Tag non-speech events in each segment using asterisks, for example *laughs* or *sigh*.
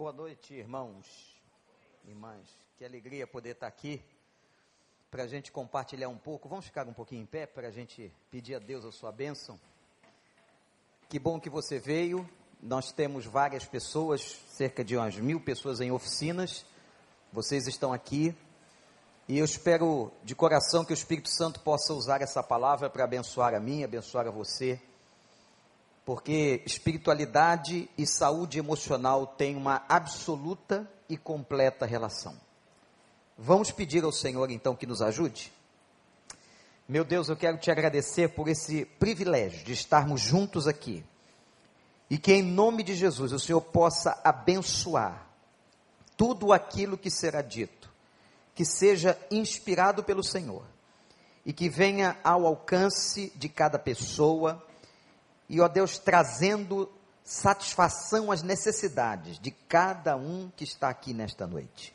Boa noite, irmãos, irmãs. Que alegria poder estar aqui para a gente compartilhar um pouco. Vamos ficar um pouquinho em pé para a gente pedir a Deus a sua bênção. Que bom que você veio. Nós temos várias pessoas, cerca de umas mil pessoas em oficinas. Vocês estão aqui. E eu espero de coração que o Espírito Santo possa usar essa palavra para abençoar a mim, abençoar a você porque espiritualidade e saúde emocional têm uma absoluta e completa relação. Vamos pedir ao Senhor então que nos ajude? Meu Deus, eu quero te agradecer por esse privilégio de estarmos juntos aqui. E que em nome de Jesus o Senhor possa abençoar tudo aquilo que será dito, que seja inspirado pelo Senhor e que venha ao alcance de cada pessoa e, ó Deus, trazendo satisfação às necessidades de cada um que está aqui nesta noite.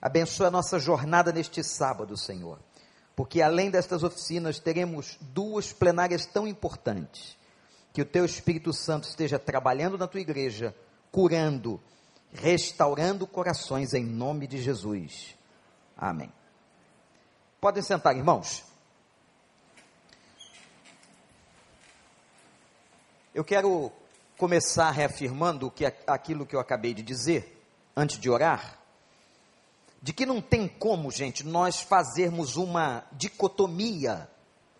Abençoa a nossa jornada neste sábado, Senhor, porque além destas oficinas teremos duas plenárias tão importantes. Que o Teu Espírito Santo esteja trabalhando na Tua igreja, curando, restaurando corações em nome de Jesus. Amém. Podem sentar, irmãos. Eu quero começar reafirmando que aquilo que eu acabei de dizer, antes de orar, de que não tem como, gente, nós fazermos uma dicotomia,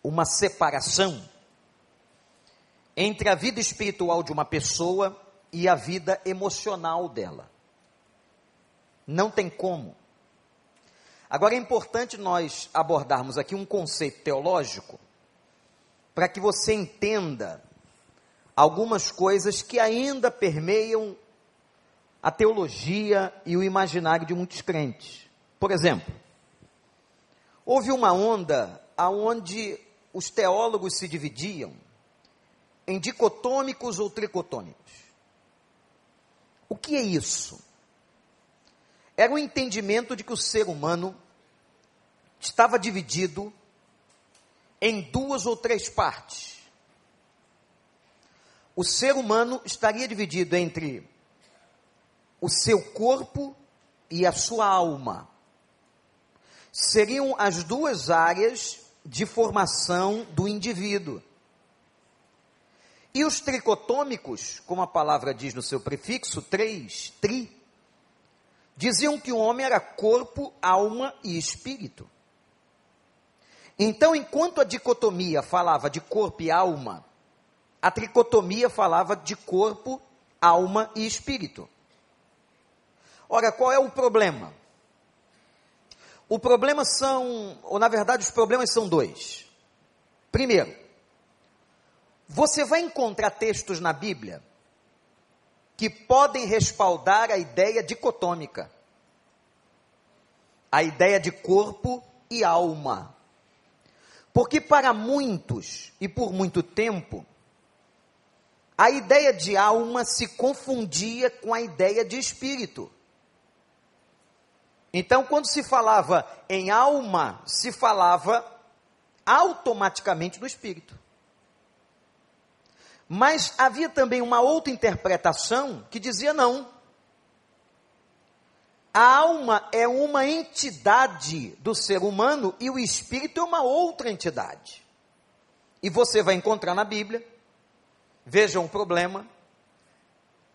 uma separação entre a vida espiritual de uma pessoa e a vida emocional dela. Não tem como. Agora é importante nós abordarmos aqui um conceito teológico para que você entenda algumas coisas que ainda permeiam a teologia e o imaginário de muitos crentes. Por exemplo, houve uma onda aonde os teólogos se dividiam em dicotômicos ou tricotômicos. O que é isso? Era o entendimento de que o ser humano estava dividido em duas ou três partes o ser humano estaria dividido entre o seu corpo e a sua alma. Seriam as duas áreas de formação do indivíduo. E os tricotômicos, como a palavra diz no seu prefixo, três, tri, diziam que o homem era corpo, alma e espírito. Então, enquanto a dicotomia falava de corpo e alma, a tricotomia falava de corpo, alma e espírito. Ora, qual é o problema? O problema são, ou na verdade, os problemas são dois. Primeiro, você vai encontrar textos na Bíblia que podem respaldar a ideia dicotômica, a ideia de corpo e alma. Porque para muitos, e por muito tempo, a ideia de alma se confundia com a ideia de espírito. Então, quando se falava em alma, se falava automaticamente do espírito. Mas havia também uma outra interpretação que dizia não. A alma é uma entidade do ser humano e o espírito é uma outra entidade. E você vai encontrar na Bíblia Vejam o problema.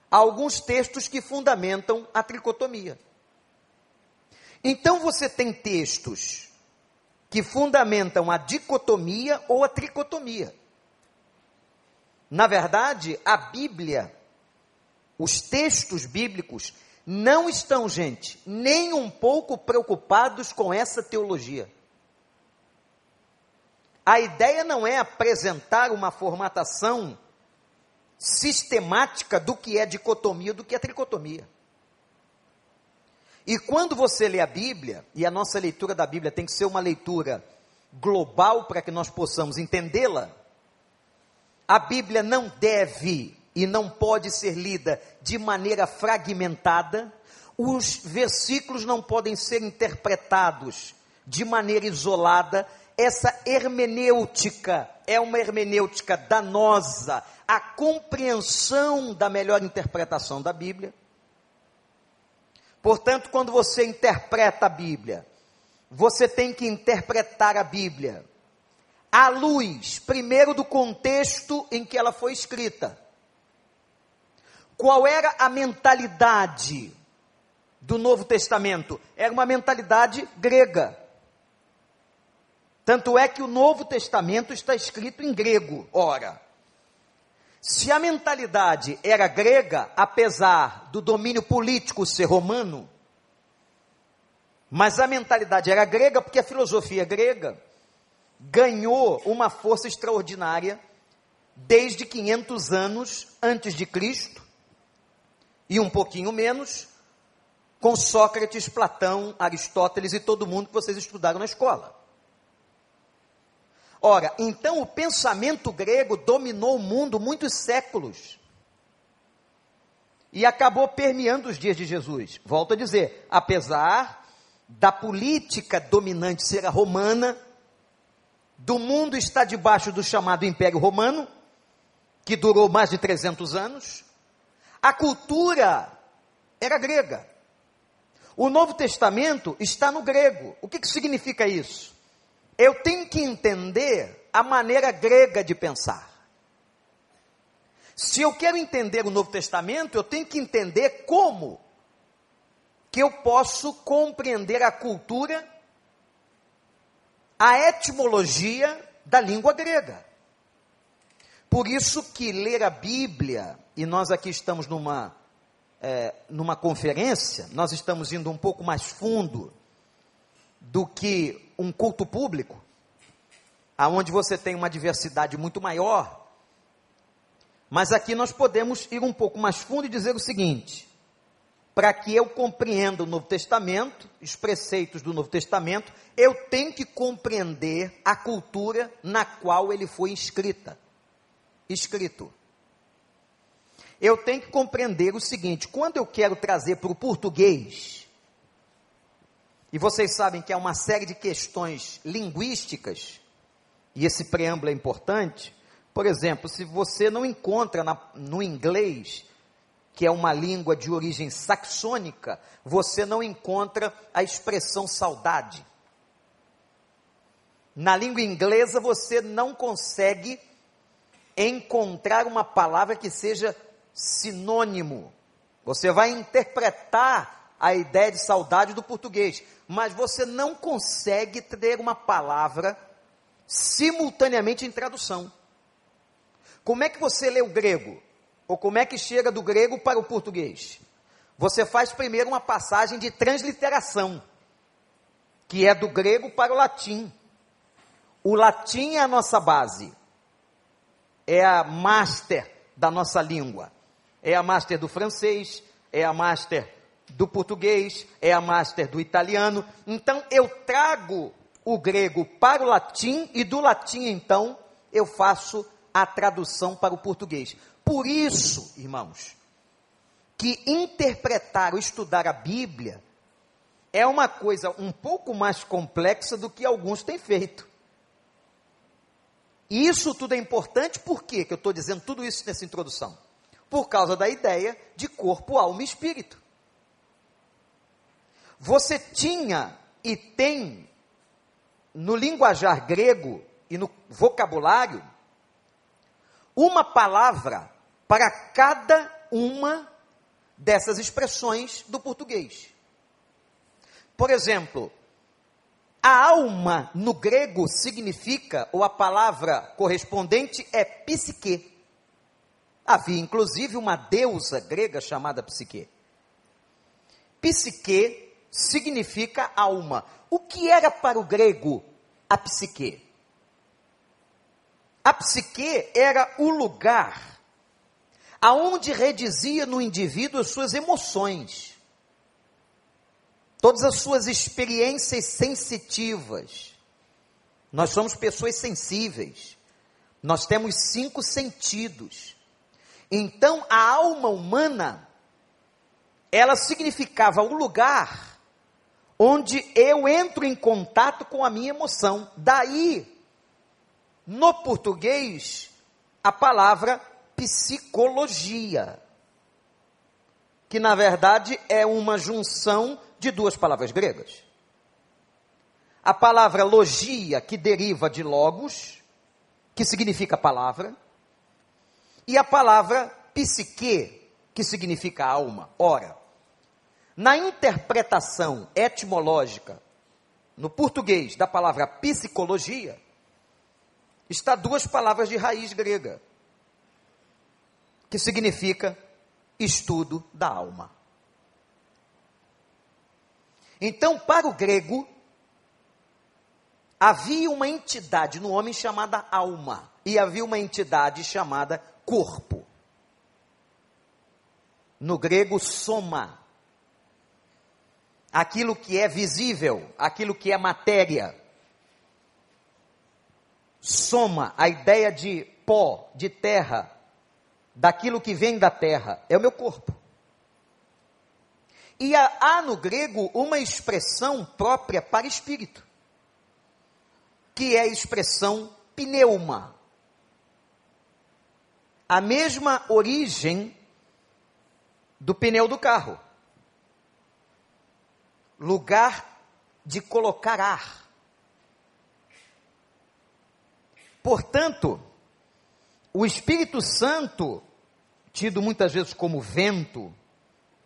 Alguns textos que fundamentam a tricotomia. Então você tem textos que fundamentam a dicotomia ou a tricotomia. Na verdade, a Bíblia, os textos bíblicos, não estão, gente, nem um pouco preocupados com essa teologia. A ideia não é apresentar uma formatação sistemática do que é dicotomia do que é tricotomia. E quando você lê a Bíblia, e a nossa leitura da Bíblia tem que ser uma leitura global para que nós possamos entendê-la, a Bíblia não deve e não pode ser lida de maneira fragmentada, os versículos não podem ser interpretados de maneira isolada, essa hermenêutica é uma hermenêutica danosa, a compreensão da melhor interpretação da Bíblia Portanto, quando você interpreta a Bíblia, você tem que interpretar a Bíblia à luz, primeiro, do contexto em que ela foi escrita. Qual era a mentalidade do Novo Testamento? Era uma mentalidade grega. Tanto é que o Novo Testamento está escrito em grego. Ora, se a mentalidade era grega, apesar do domínio político ser romano, mas a mentalidade era grega porque a filosofia grega ganhou uma força extraordinária desde 500 anos antes de Cristo e um pouquinho menos com Sócrates, Platão, Aristóteles e todo mundo que vocês estudaram na escola. Ora, então o pensamento grego dominou o mundo muitos séculos e acabou permeando os dias de Jesus. Volto a dizer, apesar da política dominante ser a romana, do mundo está debaixo do chamado Império Romano, que durou mais de 300 anos. A cultura era grega. O Novo Testamento está no grego. O que, que significa isso? Eu tenho que entender a maneira grega de pensar. Se eu quero entender o Novo Testamento, eu tenho que entender como que eu posso compreender a cultura a etimologia da língua grega. Por isso que ler a Bíblia, e nós aqui estamos numa, é, numa conferência, nós estamos indo um pouco mais fundo do que um culto público, aonde você tem uma diversidade muito maior. Mas aqui nós podemos ir um pouco mais fundo e dizer o seguinte: para que eu compreenda o Novo Testamento, os preceitos do Novo Testamento, eu tenho que compreender a cultura na qual ele foi escrita. Escrito. Eu tenho que compreender o seguinte: quando eu quero trazer para o português, e vocês sabem que há uma série de questões linguísticas, e esse preâmbulo é importante. Por exemplo, se você não encontra na, no inglês que é uma língua de origem saxônica, você não encontra a expressão saudade. Na língua inglesa você não consegue encontrar uma palavra que seja sinônimo. Você vai interpretar a ideia de saudade do português, mas você não consegue ter uma palavra simultaneamente em tradução. Como é que você lê o grego? Ou como é que chega do grego para o português? Você faz primeiro uma passagem de transliteração, que é do grego para o latim. O latim é a nossa base, é a master da nossa língua, é a master do francês, é a master do português, é a master do italiano. Então eu trago o grego para o latim e do latim então eu faço a tradução para o português. Por isso, irmãos, que interpretar ou estudar a Bíblia é uma coisa um pouco mais complexa do que alguns têm feito. E isso tudo é importante, por que eu estou dizendo tudo isso nessa introdução? Por causa da ideia de corpo, alma e espírito. Você tinha e tem no linguajar grego e no vocabulário uma palavra para cada uma dessas expressões do português. Por exemplo, a alma no grego significa, ou a palavra correspondente é psique. Havia inclusive uma deusa grega chamada psique. Psique significa alma. O que era para o grego a psique? A psique era o lugar aonde redizia no indivíduo as suas emoções, todas as suas experiências sensitivas. Nós somos pessoas sensíveis. Nós temos cinco sentidos. Então, a alma humana, ela significava o lugar onde eu entro em contato com a minha emoção. Daí, no português, a palavra psicologia, que na verdade é uma junção de duas palavras gregas. A palavra logia, que deriva de logos, que significa palavra, e a palavra psique, que significa alma. Ora, na interpretação etimológica, no português, da palavra psicologia, está duas palavras de raiz grega, que significa estudo da alma. Então, para o grego, havia uma entidade no homem chamada alma, e havia uma entidade chamada corpo. No grego, soma. Aquilo que é visível, aquilo que é matéria. Soma, a ideia de pó, de terra, daquilo que vem da terra, é o meu corpo. E há, no grego uma expressão própria para espírito, que é a expressão pneuma. A mesma origem do pneu do carro. Lugar de colocar ar. Portanto, o Espírito Santo, tido muitas vezes como vento,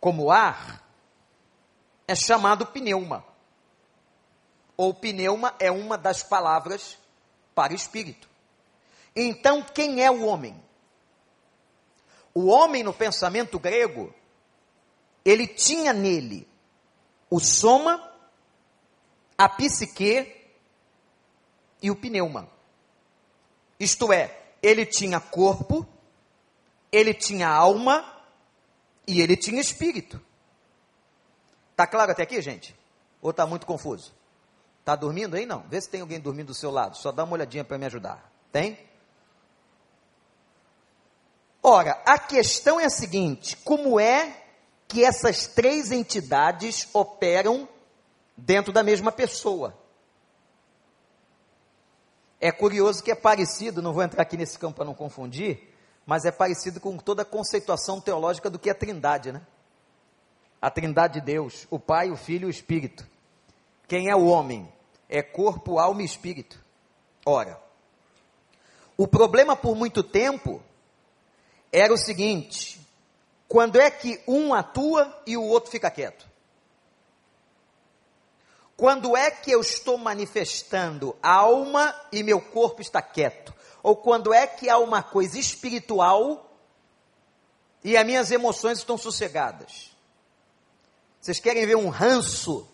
como ar, é chamado pneuma. Ou pneuma é uma das palavras para espírito. Então, quem é o homem? O homem no pensamento grego, ele tinha nele o soma, a psique e o pneuma. Isto é, ele tinha corpo, ele tinha alma e ele tinha espírito. Tá claro até aqui, gente? Ou tá muito confuso? Tá dormindo aí não? Vê se tem alguém dormindo do seu lado. Só dá uma olhadinha para me ajudar. Tem? Ora, a questão é a seguinte: como é que essas três entidades operam dentro da mesma pessoa? É curioso que é parecido, não vou entrar aqui nesse campo para não confundir, mas é parecido com toda a conceituação teológica do que é a Trindade, né? A Trindade de Deus, o Pai, o Filho e o Espírito. Quem é o homem? É corpo, alma e espírito. Ora, o problema por muito tempo era o seguinte: quando é que um atua e o outro fica quieto? Quando é que eu estou manifestando a alma e meu corpo está quieto? Ou quando é que há uma coisa espiritual e as minhas emoções estão sossegadas? Vocês querem ver um ranço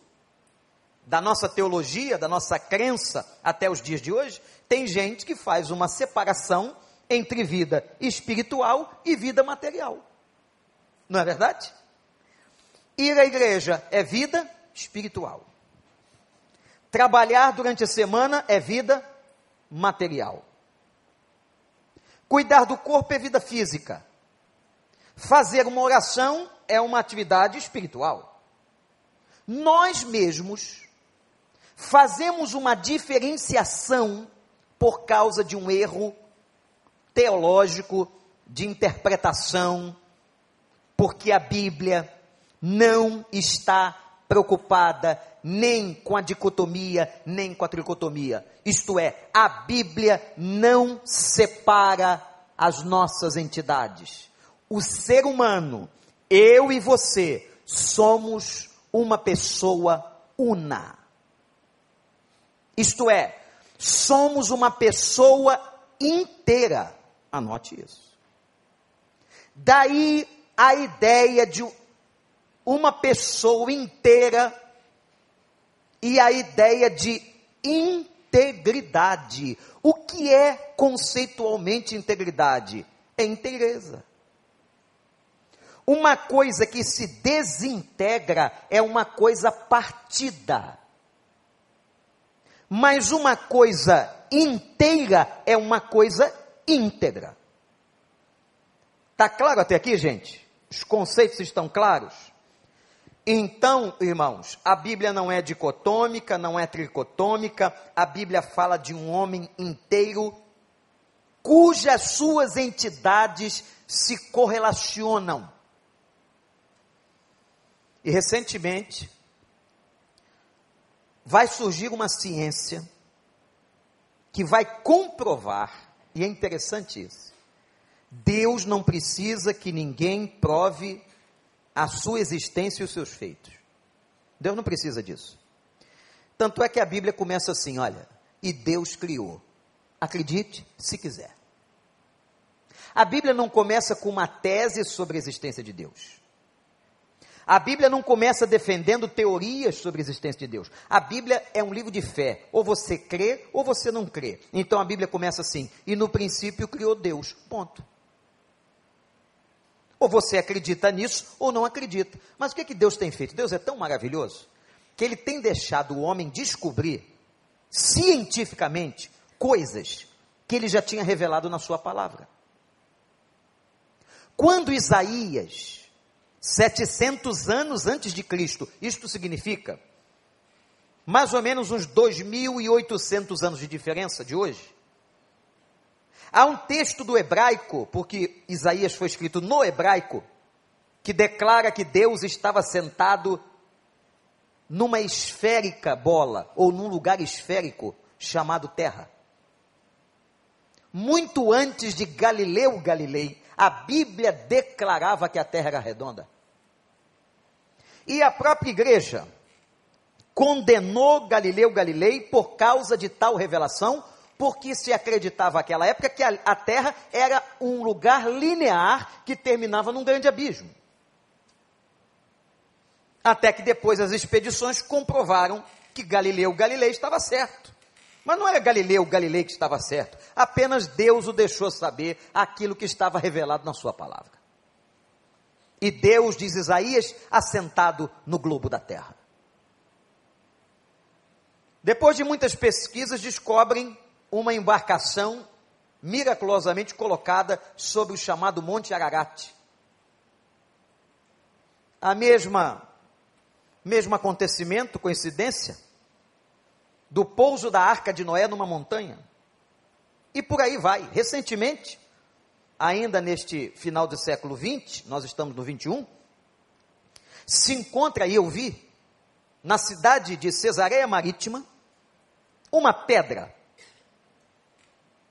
da nossa teologia, da nossa crença até os dias de hoje? Tem gente que faz uma separação entre vida espiritual e vida material. Não é verdade? Ir à igreja é vida espiritual. Trabalhar durante a semana é vida material. Cuidar do corpo é vida física. Fazer uma oração é uma atividade espiritual. Nós mesmos fazemos uma diferenciação por causa de um erro teológico de interpretação, porque a Bíblia não está preocupada nem com a dicotomia, nem com a tricotomia. Isto é, a Bíblia não separa as nossas entidades. O ser humano, eu e você, somos uma pessoa una. Isto é, somos uma pessoa inteira. Anote isso. Daí a ideia de uma pessoa inteira e a ideia de integridade. O que é conceitualmente integridade? É inteireza. Uma coisa que se desintegra é uma coisa partida. Mas uma coisa inteira é uma coisa íntegra. Está claro até aqui, gente? Os conceitos estão claros? Então, irmãos, a Bíblia não é dicotômica, não é tricotômica, a Bíblia fala de um homem inteiro cujas suas entidades se correlacionam. E recentemente vai surgir uma ciência que vai comprovar, e é interessante isso. Deus não precisa que ninguém prove a sua existência e os seus feitos. Deus não precisa disso. Tanto é que a Bíblia começa assim: olha, e Deus criou. Acredite se quiser. A Bíblia não começa com uma tese sobre a existência de Deus. A Bíblia não começa defendendo teorias sobre a existência de Deus. A Bíblia é um livro de fé. Ou você crê ou você não crê. Então a Bíblia começa assim: e no princípio criou Deus. Ponto. Ou você acredita nisso ou não acredita. Mas o que, que Deus tem feito? Deus é tão maravilhoso que ele tem deixado o homem descobrir cientificamente coisas que ele já tinha revelado na sua palavra. Quando Isaías 700 anos antes de Cristo. Isto significa mais ou menos uns 2.800 anos de diferença de hoje. Há um texto do hebraico, porque Isaías foi escrito no hebraico, que declara que Deus estava sentado numa esférica bola, ou num lugar esférico chamado terra. Muito antes de Galileu Galilei, a Bíblia declarava que a terra era redonda. E a própria igreja condenou Galileu Galilei por causa de tal revelação, porque se acreditava naquela época que a, a terra era um lugar linear que terminava num grande abismo. Até que depois as expedições comprovaram que Galileu Galilei estava certo. Mas não era Galileu Galilei que estava certo, apenas Deus o deixou saber aquilo que estava revelado na sua palavra. E Deus, diz Isaías, assentado no globo da terra. Depois de muitas pesquisas, descobrem uma embarcação miraculosamente colocada sobre o chamado Monte Ararat. A mesma mesmo acontecimento, coincidência, do pouso da arca de Noé numa montanha. E por aí vai. Recentemente, ainda neste final do século 20, nós estamos no 21, se encontra, aí eu vi, na cidade de Cesareia Marítima, uma pedra.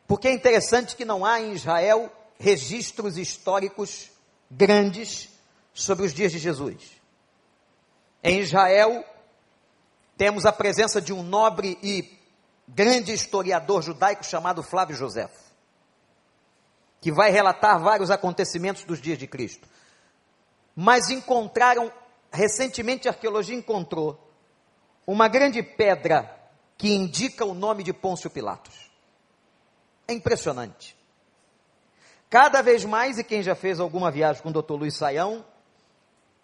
Porque é interessante que não há em Israel registros históricos grandes sobre os dias de Jesus. Em Israel, temos a presença de um nobre e grande historiador judaico chamado Flávio José, que vai relatar vários acontecimentos dos dias de Cristo. Mas encontraram, recentemente a arqueologia encontrou, uma grande pedra que indica o nome de Pôncio Pilatos. É impressionante. Cada vez mais, e quem já fez alguma viagem com o Dr. Luiz Saião,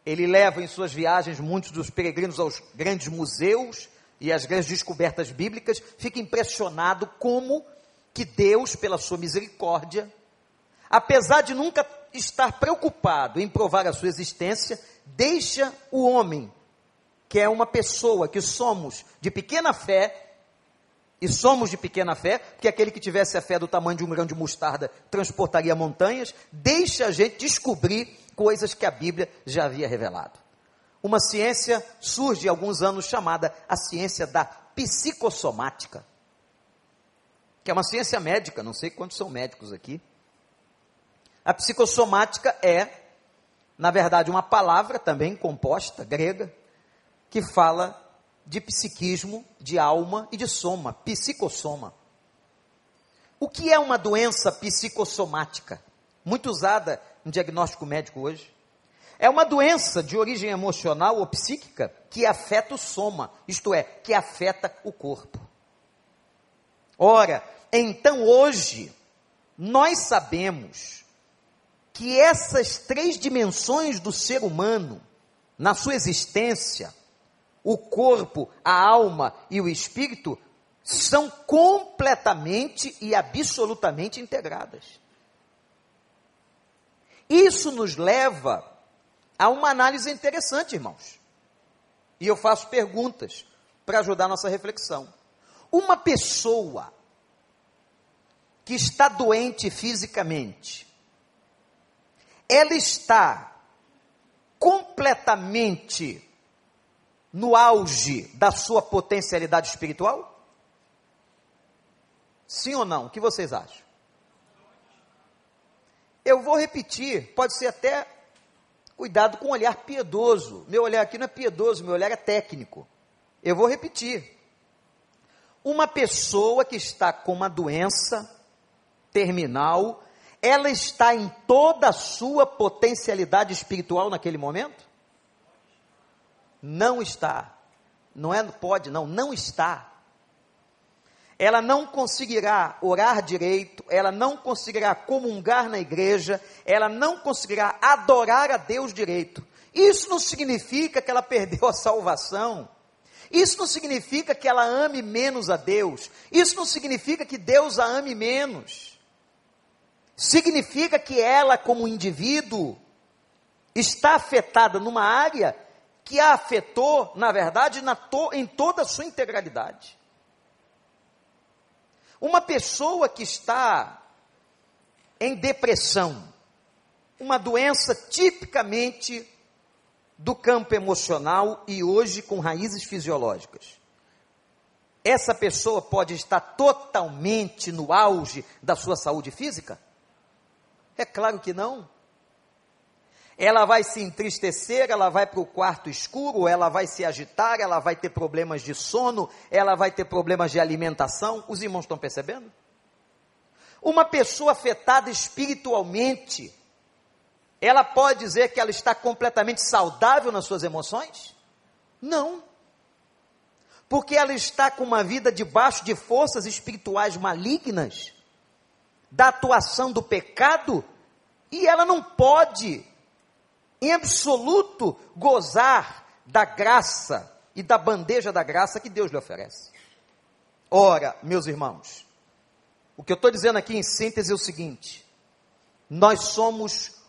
ele leva em suas viagens muitos dos peregrinos aos grandes museus e às grandes descobertas bíblicas, fica impressionado como que Deus, pela sua misericórdia, apesar de nunca estar preocupado em provar a sua existência, deixa o homem, que é uma pessoa que somos de pequena fé, e somos de pequena fé, porque aquele que tivesse a fé do tamanho de um grão de mostarda transportaria montanhas, deixa a gente descobrir coisas que a Bíblia já havia revelado. Uma ciência surge há alguns anos chamada a ciência da psicossomática, que é uma ciência médica, não sei quantos são médicos aqui. A psicossomática é, na verdade, uma palavra também composta, grega, que fala de psiquismo, de alma e de soma, psicossoma. O que é uma doença psicossomática? Muito usada um diagnóstico médico hoje. É uma doença de origem emocional ou psíquica que afeta o soma, isto é, que afeta o corpo. Ora, então hoje, nós sabemos que essas três dimensões do ser humano, na sua existência, o corpo, a alma e o espírito, são completamente e absolutamente integradas. Isso nos leva a uma análise interessante, irmãos. E eu faço perguntas para ajudar a nossa reflexão. Uma pessoa que está doente fisicamente, ela está completamente no auge da sua potencialidade espiritual? Sim ou não? O que vocês acham? Eu vou repetir, pode ser até cuidado com o olhar piedoso. Meu olhar aqui não é piedoso, meu olhar é técnico. Eu vou repetir. Uma pessoa que está com uma doença terminal, ela está em toda a sua potencialidade espiritual naquele momento? Não está. Não é pode, não, não está. Ela não conseguirá orar direito, ela não conseguirá comungar na igreja, ela não conseguirá adorar a Deus direito. Isso não significa que ela perdeu a salvação. Isso não significa que ela ame menos a Deus. Isso não significa que Deus a ame menos. Significa que ela, como indivíduo, está afetada numa área que a afetou, na verdade, na to, em toda a sua integralidade. Uma pessoa que está em depressão, uma doença tipicamente do campo emocional e hoje com raízes fisiológicas. Essa pessoa pode estar totalmente no auge da sua saúde física? É claro que não. Ela vai se entristecer, ela vai para o quarto escuro, ela vai se agitar, ela vai ter problemas de sono, ela vai ter problemas de alimentação. Os irmãos estão percebendo? Uma pessoa afetada espiritualmente, ela pode dizer que ela está completamente saudável nas suas emoções? Não. Porque ela está com uma vida debaixo de forças espirituais malignas, da atuação do pecado, e ela não pode, em absoluto, gozar da graça e da bandeja da graça que Deus lhe oferece. Ora, meus irmãos, o que eu estou dizendo aqui em síntese é o seguinte: nós somos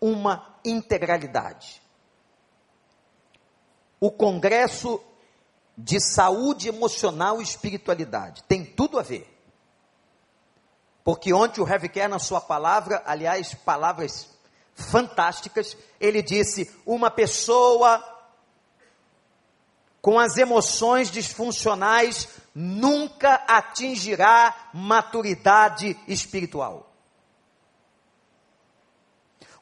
uma integralidade. O Congresso de Saúde Emocional e Espiritualidade tem tudo a ver. Porque ontem o Heavy Care, na sua palavra, aliás, palavras fantásticas, ele disse: uma pessoa com as emoções disfuncionais nunca atingirá maturidade espiritual.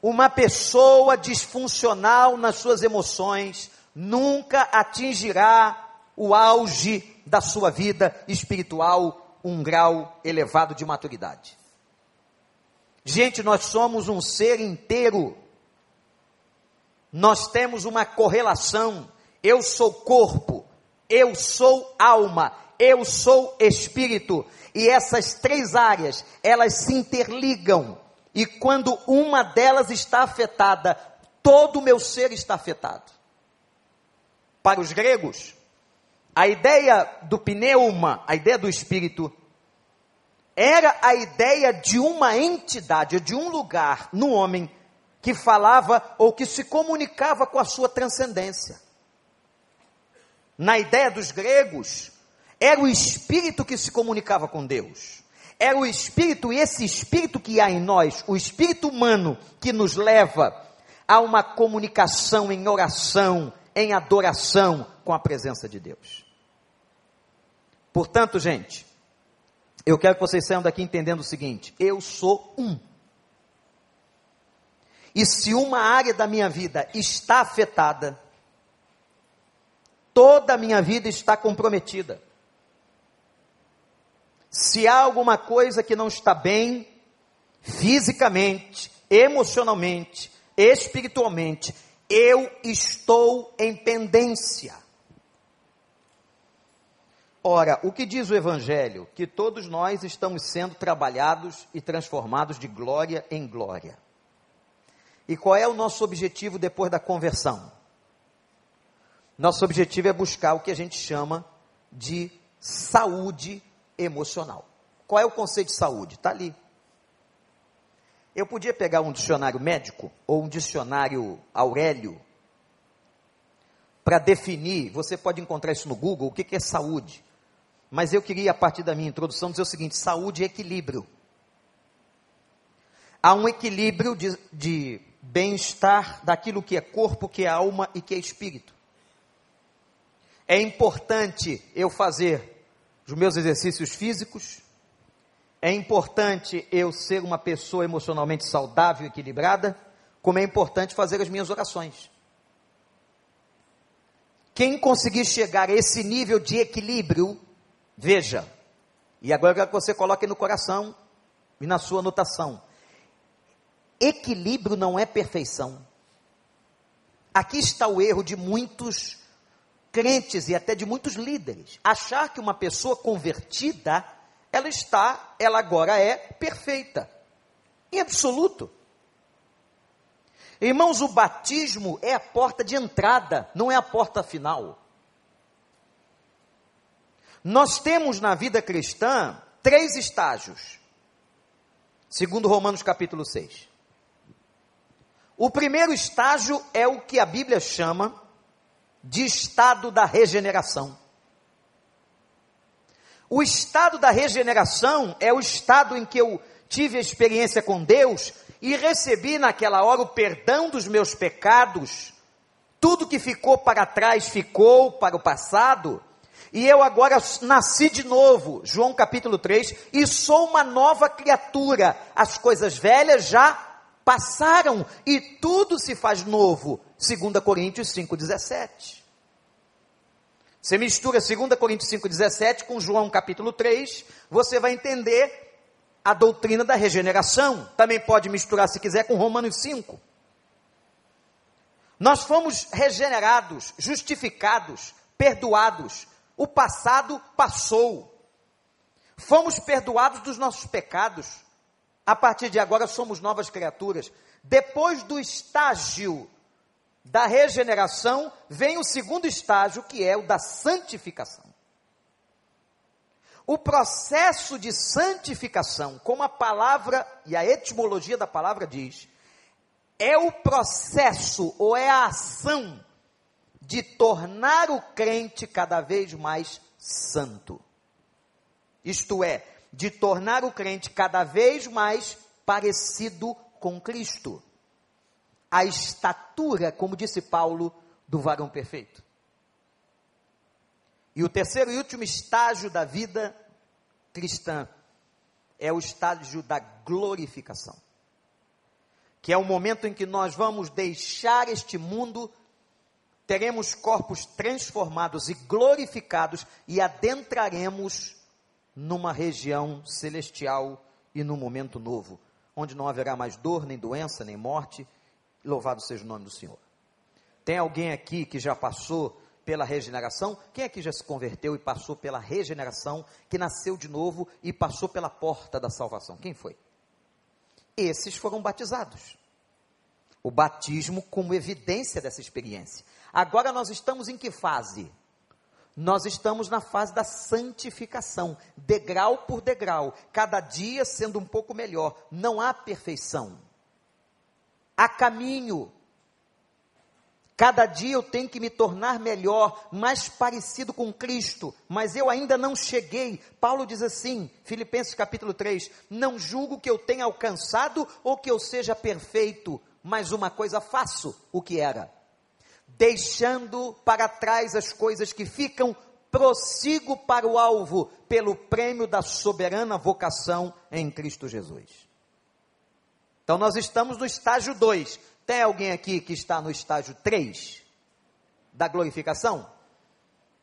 Uma pessoa disfuncional nas suas emoções nunca atingirá o auge da sua vida espiritual, um grau elevado de maturidade. Gente, nós somos um ser inteiro. Nós temos uma correlação. Eu sou corpo, eu sou alma, eu sou espírito. E essas três áreas, elas se interligam e quando uma delas está afetada, todo o meu ser está afetado. Para os gregos, a ideia do pneuma, a ideia do espírito, era a ideia de uma entidade, de um lugar no homem que falava ou que se comunicava com a sua transcendência. Na ideia dos gregos, era o espírito que se comunicava com Deus é o Espírito, e esse Espírito que há em nós, o Espírito humano, que nos leva a uma comunicação em oração, em adoração com a presença de Deus. Portanto, gente, eu quero que vocês saiam daqui entendendo o seguinte: eu sou um. E se uma área da minha vida está afetada, toda a minha vida está comprometida. Se há alguma coisa que não está bem, fisicamente, emocionalmente, espiritualmente, eu estou em pendência. Ora, o que diz o Evangelho? Que todos nós estamos sendo trabalhados e transformados de glória em glória. E qual é o nosso objetivo depois da conversão? Nosso objetivo é buscar o que a gente chama de saúde emocional. Qual é o conceito de saúde? Está ali. Eu podia pegar um dicionário médico ou um dicionário Aurélio para definir, você pode encontrar isso no Google, o que, que é saúde. Mas eu queria, a partir da minha introdução, dizer o seguinte: saúde é equilíbrio. Há um equilíbrio de, de bem-estar daquilo que é corpo, que é alma e que é espírito. É importante eu fazer os meus exercícios físicos, é importante eu ser uma pessoa emocionalmente saudável e equilibrada, como é importante fazer as minhas orações. Quem conseguir chegar a esse nível de equilíbrio, veja, e agora eu quero que você coloque no coração e na sua anotação. Equilíbrio não é perfeição. Aqui está o erro de muitos crentes e até de muitos líderes. Achar que uma pessoa convertida, ela está, ela agora é perfeita. Em absoluto. Irmãos, o batismo é a porta de entrada, não é a porta final. Nós temos na vida cristã três estágios, segundo Romanos capítulo 6. O primeiro estágio é o que a Bíblia chama de estado da regeneração. O estado da regeneração é o estado em que eu tive a experiência com Deus e recebi naquela hora o perdão dos meus pecados. Tudo que ficou para trás ficou para o passado. E eu agora nasci de novo, João capítulo 3, e sou uma nova criatura. As coisas velhas já passaram e tudo se faz novo. 2 Coríntios 5,17. Você mistura 2 Coríntios 5,17 com João capítulo 3, você vai entender a doutrina da regeneração. Também pode misturar, se quiser, com Romanos 5. Nós fomos regenerados, justificados, perdoados. O passado passou. Fomos perdoados dos nossos pecados. A partir de agora somos novas criaturas. Depois do estágio da regeneração, vem o segundo estágio, que é o da santificação. O processo de santificação, como a palavra e a etimologia da palavra diz, é o processo ou é a ação de tornar o crente cada vez mais santo. Isto é, de tornar o crente cada vez mais parecido com Cristo. A estatura, como disse Paulo, do varão perfeito. E o terceiro e último estágio da vida cristã é o estágio da glorificação. Que é o momento em que nós vamos deixar este mundo, teremos corpos transformados e glorificados e adentraremos numa região celestial e num momento novo, onde não haverá mais dor, nem doença, nem morte. Louvado seja o nome do Senhor. Tem alguém aqui que já passou pela regeneração. Quem aqui já se converteu e passou pela regeneração, que nasceu de novo e passou pela porta da salvação? Quem foi? Esses foram batizados. O batismo como evidência dessa experiência. Agora nós estamos em que fase? Nós estamos na fase da santificação, degrau por degrau, cada dia sendo um pouco melhor. Não há perfeição. Há caminho, Cada dia eu tenho que me tornar melhor, mais parecido com Cristo, mas eu ainda não cheguei. Paulo diz assim, Filipenses capítulo 3: Não julgo que eu tenha alcançado ou que eu seja perfeito, mas uma coisa faço, o que era, deixando para trás as coisas que ficam, prossigo para o alvo, pelo prêmio da soberana vocação em Cristo Jesus. Então nós estamos no estágio 2, tem alguém aqui que está no estágio 3 da glorificação?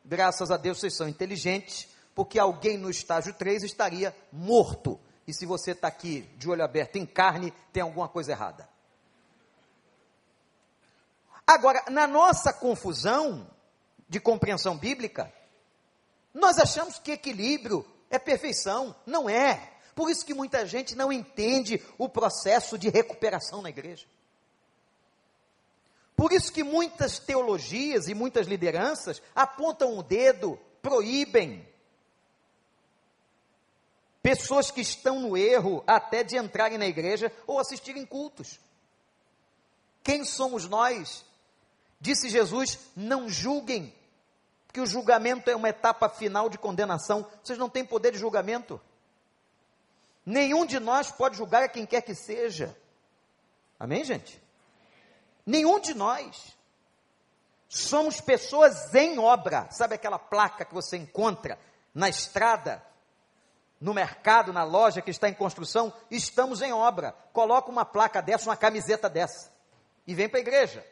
Graças a Deus vocês são inteligentes, porque alguém no estágio 3 estaria morto. E se você está aqui de olho aberto em carne, tem alguma coisa errada. Agora, na nossa confusão de compreensão bíblica, nós achamos que equilíbrio é perfeição. Não é. Por isso que muita gente não entende o processo de recuperação na igreja. Por isso que muitas teologias e muitas lideranças apontam o dedo, proíbem pessoas que estão no erro até de entrarem na igreja ou assistirem cultos. Quem somos nós? Disse Jesus: não julguem, que o julgamento é uma etapa final de condenação. Vocês não têm poder de julgamento. Nenhum de nós pode julgar a quem quer que seja. Amém, gente? Nenhum de nós. Somos pessoas em obra. Sabe aquela placa que você encontra na estrada, no mercado, na loja que está em construção? Estamos em obra. Coloca uma placa dessa, uma camiseta dessa. E vem para a igreja.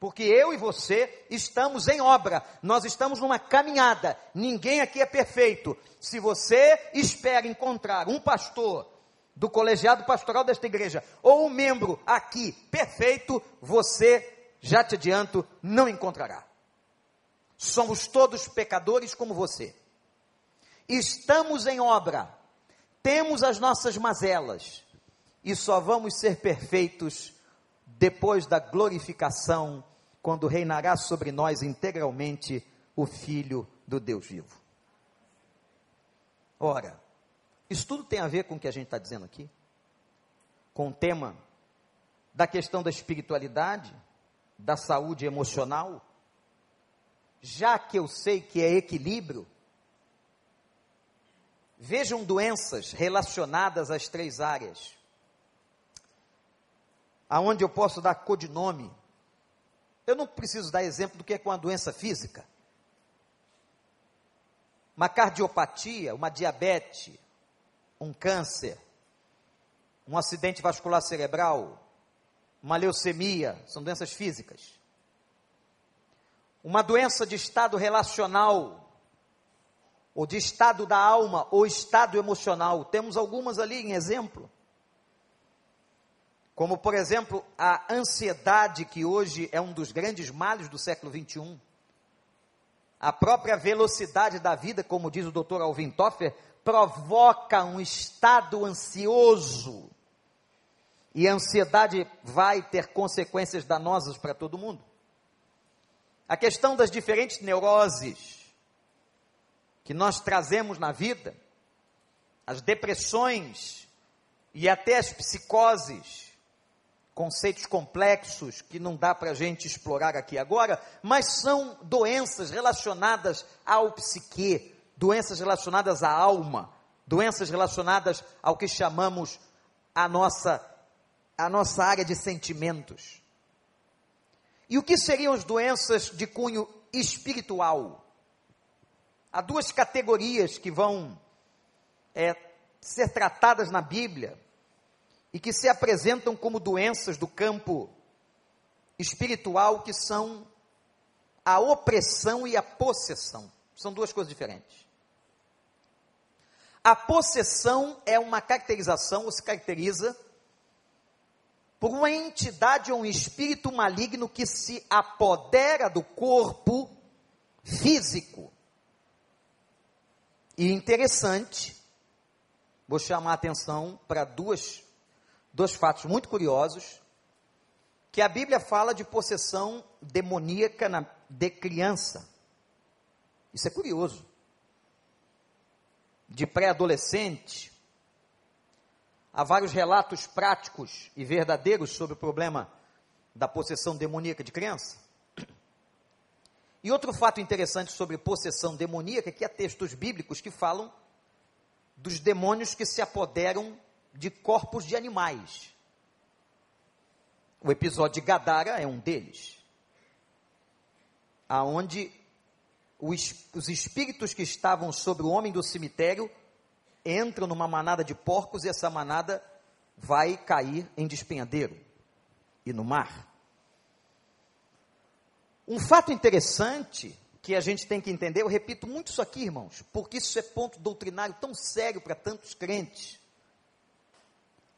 Porque eu e você estamos em obra, nós estamos numa caminhada, ninguém aqui é perfeito. Se você espera encontrar um pastor do colegiado pastoral desta igreja, ou um membro aqui perfeito, você já te adianto, não encontrará. Somos todos pecadores como você. Estamos em obra, temos as nossas mazelas, e só vamos ser perfeitos depois da glorificação, quando reinará sobre nós integralmente o Filho do Deus vivo. Ora, isso tudo tem a ver com o que a gente está dizendo aqui? Com o tema da questão da espiritualidade, da saúde emocional, já que eu sei que é equilíbrio, vejam doenças relacionadas às três áreas, aonde eu posso dar codinome. Eu não preciso dar exemplo do que é com a doença física. Uma cardiopatia, uma diabetes, um câncer, um acidente vascular cerebral, uma leucemia, são doenças físicas. Uma doença de estado relacional, ou de estado da alma, ou estado emocional. Temos algumas ali em exemplo. Como, por exemplo, a ansiedade, que hoje é um dos grandes males do século 21. A própria velocidade da vida, como diz o Dr. Alvin Toffer, provoca um estado ansioso e a ansiedade vai ter consequências danosas para todo mundo. A questão das diferentes neuroses que nós trazemos na vida, as depressões e até as psicoses, conceitos complexos que não dá para a gente explorar aqui agora, mas são doenças relacionadas ao psique, doenças relacionadas à alma, doenças relacionadas ao que chamamos a nossa a nossa área de sentimentos. E o que seriam as doenças de cunho espiritual? Há duas categorias que vão é, ser tratadas na Bíblia e que se apresentam como doenças do campo espiritual, que são a opressão e a possessão. São duas coisas diferentes. A possessão é uma caracterização, ou se caracteriza por uma entidade ou um espírito maligno que se apodera do corpo físico. E interessante, vou chamar a atenção para duas, dois fatos muito curiosos, que a Bíblia fala de possessão demoníaca na, de criança. Isso é curioso. De pré-adolescente, Há vários relatos práticos e verdadeiros sobre o problema da possessão demoníaca de criança. E outro fato interessante sobre possessão demoníaca é que há textos bíblicos que falam dos demônios que se apoderam de corpos de animais. O episódio de Gadara é um deles, aonde os, os espíritos que estavam sobre o homem do cemitério entram numa manada de porcos e essa manada vai cair em despenhadeiro e no mar. Um fato interessante que a gente tem que entender, eu repito muito isso aqui, irmãos, porque isso é ponto doutrinário tão sério para tantos crentes.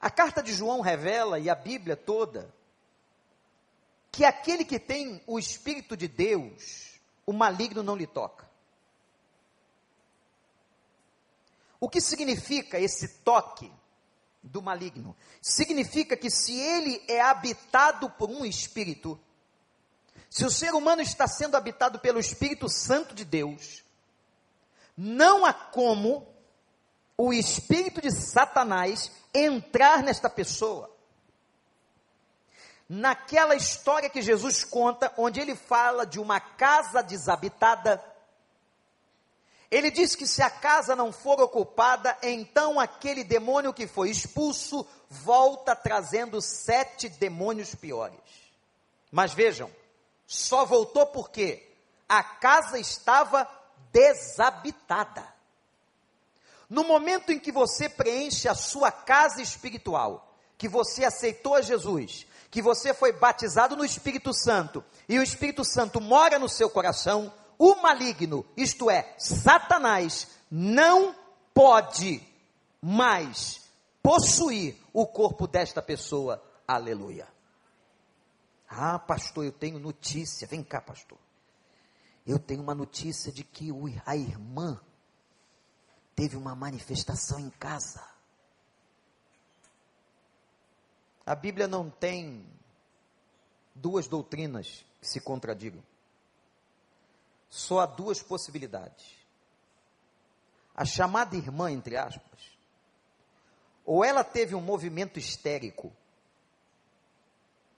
A carta de João revela, e a Bíblia toda, que aquele que tem o Espírito de Deus, o maligno não lhe toca. O que significa esse toque do maligno? Significa que se ele é habitado por um espírito, se o ser humano está sendo habitado pelo Espírito Santo de Deus, não há como o espírito de Satanás entrar nesta pessoa. Naquela história que Jesus conta, onde ele fala de uma casa desabitada, ele diz que se a casa não for ocupada, então aquele demônio que foi expulso volta trazendo sete demônios piores. Mas vejam, só voltou porque a casa estava desabitada. No momento em que você preenche a sua casa espiritual, que você aceitou a Jesus, que você foi batizado no Espírito Santo e o Espírito Santo mora no seu coração, o maligno, isto é, Satanás, não pode mais possuir o corpo desta pessoa. Aleluia. Ah, pastor, eu tenho notícia. Vem cá, pastor. Eu tenho uma notícia de que a irmã teve uma manifestação em casa. A Bíblia não tem duas doutrinas que se contradigam. Só há duas possibilidades. A chamada irmã, entre aspas, ou ela teve um movimento histérico,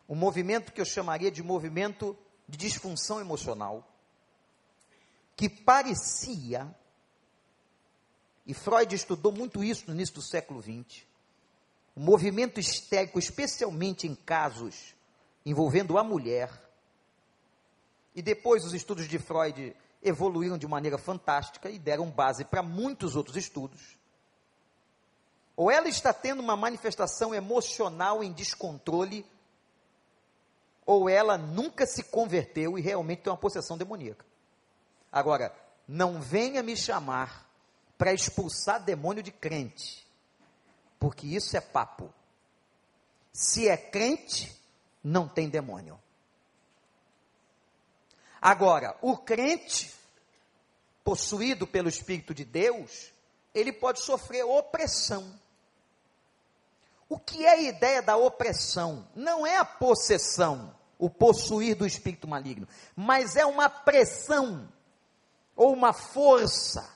um movimento que eu chamaria de movimento de disfunção emocional, que parecia e Freud estudou muito isso no início do século XX. O movimento histérico, especialmente em casos envolvendo a mulher. E depois os estudos de Freud evoluíram de maneira fantástica e deram base para muitos outros estudos. Ou ela está tendo uma manifestação emocional em descontrole, ou ela nunca se converteu e realmente tem uma possessão demoníaca. Agora, não venha me chamar para expulsar demônio de crente, porque isso é papo. Se é crente, não tem demônio. Agora, o crente, possuído pelo Espírito de Deus, ele pode sofrer opressão. O que é a ideia da opressão? Não é a possessão, o possuir do espírito maligno, mas é uma pressão ou uma força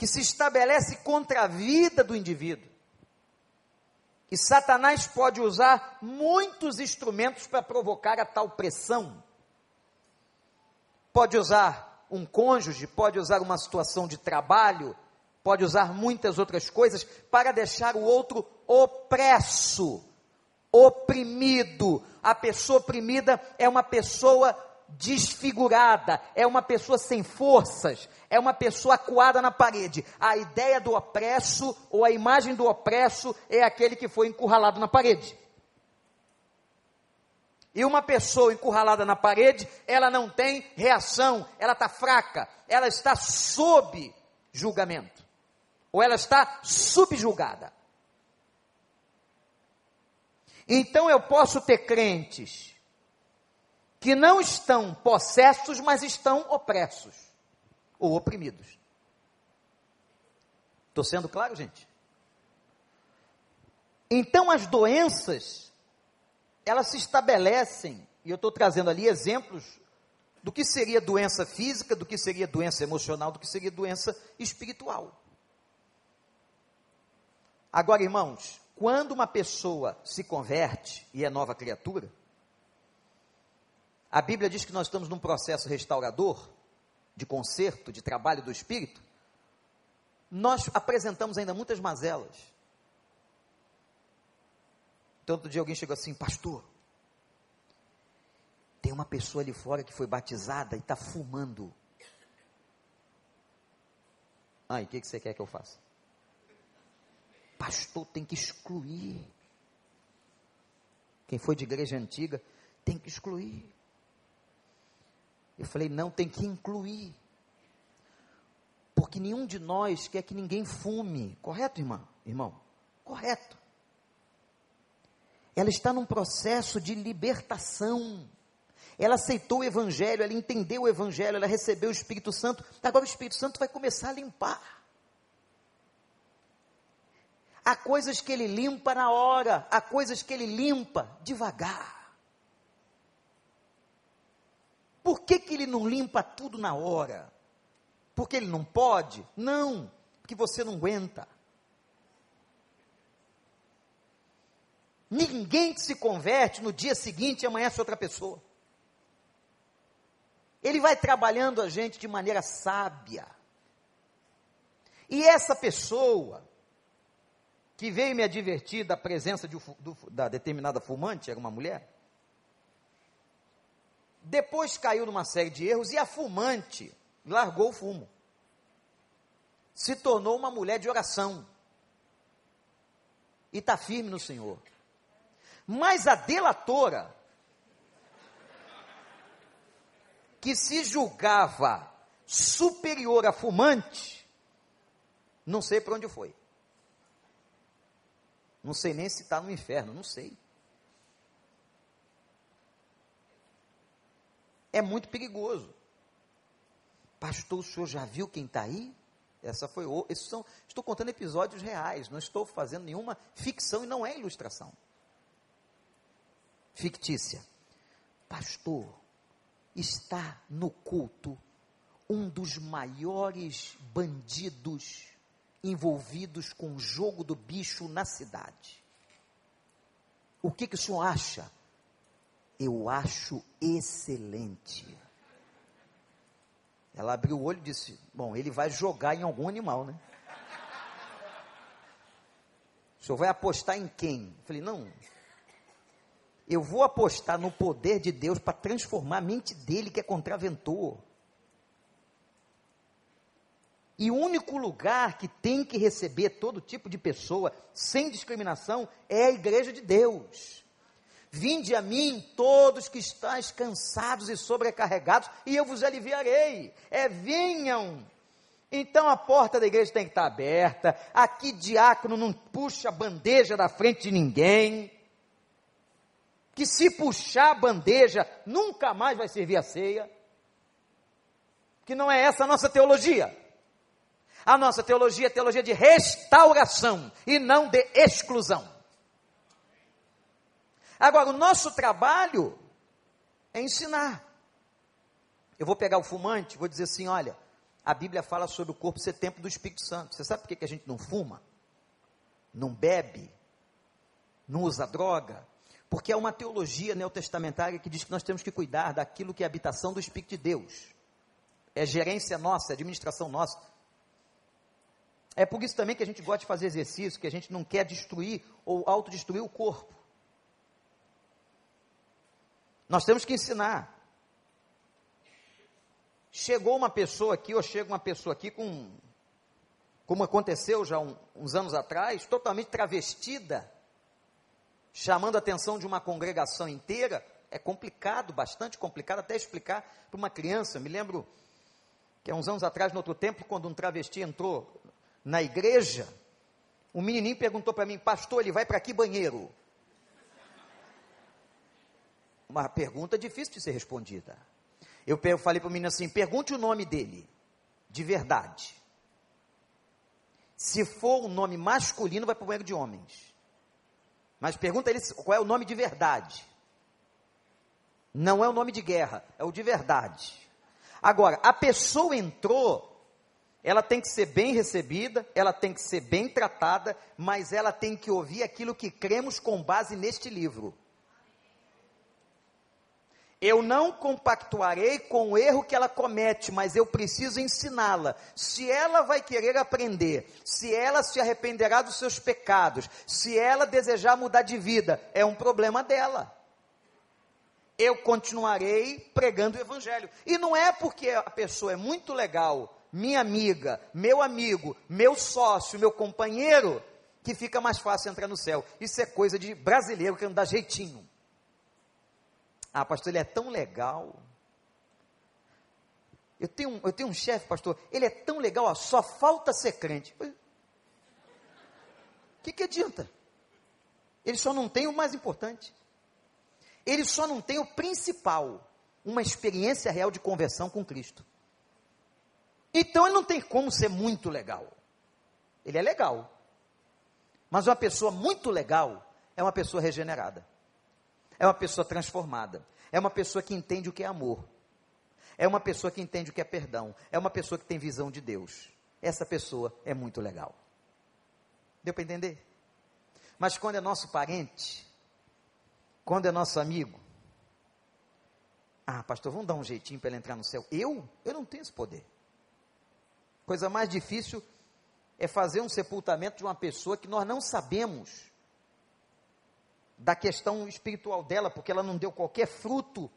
que se estabelece contra a vida do indivíduo. E Satanás pode usar muitos instrumentos para provocar a tal pressão. Pode usar um cônjuge, pode usar uma situação de trabalho, pode usar muitas outras coisas para deixar o outro opresso, oprimido. A pessoa oprimida é uma pessoa desfigurada, é uma pessoa sem forças, é uma pessoa acuada na parede. A ideia do opresso ou a imagem do opresso é aquele que foi encurralado na parede. E uma pessoa encurralada na parede, ela não tem reação, ela está fraca, ela está sob julgamento, ou ela está subjulgada. Então eu posso ter crentes que não estão possessos, mas estão opressos ou oprimidos. Estou sendo claro, gente? Então as doenças, elas se estabelecem, e eu estou trazendo ali exemplos do que seria doença física, do que seria doença emocional, do que seria doença espiritual. Agora, irmãos, quando uma pessoa se converte e é nova criatura, a Bíblia diz que nós estamos num processo restaurador, de conserto, de trabalho do Espírito. Nós apresentamos ainda muitas mazelas. Então, outro dia alguém chegou assim, pastor, tem uma pessoa ali fora que foi batizada e está fumando. E o que, que você quer que eu faça? Pastor tem que excluir. Quem foi de igreja antiga tem que excluir. Eu falei, não, tem que incluir. Porque nenhum de nós quer que ninguém fume. Correto, irmã? Irmão? Correto. Ela está num processo de libertação. Ela aceitou o Evangelho, ela entendeu o Evangelho, ela recebeu o Espírito Santo. Agora o Espírito Santo vai começar a limpar. Há coisas que ele limpa na hora, há coisas que ele limpa devagar. Por que, que ele não limpa tudo na hora? Porque ele não pode? Não, porque você não aguenta. Ninguém se converte no dia seguinte amanhece outra pessoa. Ele vai trabalhando a gente de maneira sábia. E essa pessoa que veio me advertir da presença de, do, da determinada fumante, era uma mulher, Depois caiu numa série de erros e a fumante largou o fumo. Se tornou uma mulher de oração. E está firme no Senhor. Mas a delatora, que se julgava superior a fumante, não sei para onde foi. Não sei nem se está no inferno, não sei. É muito perigoso. Pastor, o senhor já viu quem está aí? Essa foi. Esses são, estou contando episódios reais, não estou fazendo nenhuma ficção e não é ilustração. Fictícia. Pastor, está no culto um dos maiores bandidos envolvidos com o jogo do bicho na cidade. O que, que o senhor acha? Eu acho excelente. Ela abriu o olho e disse: Bom, ele vai jogar em algum animal, né? O senhor vai apostar em quem? Eu falei: Não. Eu vou apostar no poder de Deus para transformar a mente dele, que é contraventor. E o único lugar que tem que receber todo tipo de pessoa, sem discriminação, é a igreja de Deus. Vinde a mim todos que estáis cansados e sobrecarregados, e eu vos aliviarei. É venham. Então a porta da igreja tem que estar aberta. Aqui diácono não puxa a bandeja da frente de ninguém. Que se puxar a bandeja, nunca mais vai servir a ceia. Que não é essa a nossa teologia. A nossa teologia é teologia de restauração e não de exclusão. Agora, o nosso trabalho é ensinar. Eu vou pegar o fumante, vou dizer assim: olha, a Bíblia fala sobre o corpo ser templo do Espírito Santo. Você sabe por que a gente não fuma? Não bebe? Não usa droga? Porque é uma teologia neotestamentária que diz que nós temos que cuidar daquilo que é habitação do Espírito de Deus. É gerência nossa, é administração nossa. É por isso também que a gente gosta de fazer exercício, que a gente não quer destruir ou autodestruir o corpo. Nós temos que ensinar. Chegou uma pessoa aqui, ou chega uma pessoa aqui com, como aconteceu já um, uns anos atrás, totalmente travestida, chamando a atenção de uma congregação inteira, é complicado, bastante complicado até explicar para uma criança. Me lembro que há uns anos atrás, no outro tempo, quando um travesti entrou na igreja, um menininho perguntou para mim, pastor, ele vai para que banheiro? Uma pergunta difícil de ser respondida. Eu falei para o menino assim: pergunte o nome dele, de verdade. Se for um nome masculino, vai para o banheiro de homens. Mas pergunta ele qual é o nome de verdade. Não é o nome de guerra, é o de verdade. Agora, a pessoa entrou ela tem que ser bem recebida, ela tem que ser bem tratada, mas ela tem que ouvir aquilo que cremos com base neste livro. Eu não compactuarei com o erro que ela comete, mas eu preciso ensiná-la. Se ela vai querer aprender, se ela se arrependerá dos seus pecados, se ela desejar mudar de vida, é um problema dela. Eu continuarei pregando o evangelho. E não é porque a pessoa é muito legal, minha amiga, meu amigo, meu sócio, meu companheiro, que fica mais fácil entrar no céu. Isso é coisa de brasileiro que não dá jeitinho. Ah, pastor, ele é tão legal. Eu tenho, eu tenho um chefe, pastor, ele é tão legal, ó, só falta ser crente. O que, que adianta? Ele só não tem o mais importante. Ele só não tem o principal, uma experiência real de conversão com Cristo. Então ele não tem como ser muito legal. Ele é legal. Mas uma pessoa muito legal é uma pessoa regenerada. É uma pessoa transformada. É uma pessoa que entende o que é amor. É uma pessoa que entende o que é perdão. É uma pessoa que tem visão de Deus. Essa pessoa é muito legal. Deu para entender? Mas quando é nosso parente, quando é nosso amigo, ah, pastor, vamos dar um jeitinho para ele entrar no céu. Eu? Eu não tenho esse poder. Coisa mais difícil é fazer um sepultamento de uma pessoa que nós não sabemos da questão espiritual dela, porque ela não deu qualquer fruto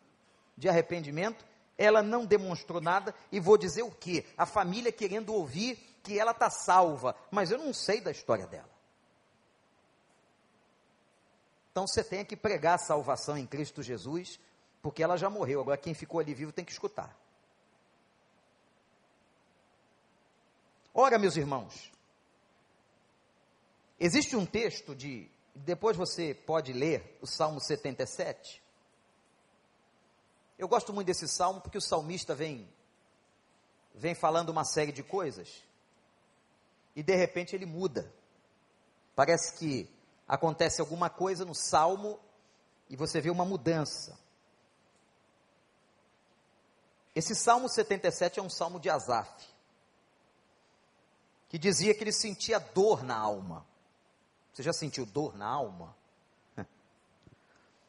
de arrependimento, ela não demonstrou nada, e vou dizer o quê? A família querendo ouvir que ela está salva, mas eu não sei da história dela. Então você tem que pregar a salvação em Cristo Jesus, porque ela já morreu. Agora quem ficou ali vivo tem que escutar. Ora, meus irmãos, existe um texto de, depois você pode ler o Salmo 77. Eu gosto muito desse salmo porque o salmista vem vem falando uma série de coisas e de repente ele muda. Parece que acontece alguma coisa no salmo e você vê uma mudança. Esse Salmo 77 é um salmo de Asaf, que dizia que ele sentia dor na alma. Você já sentiu dor na alma? *laughs*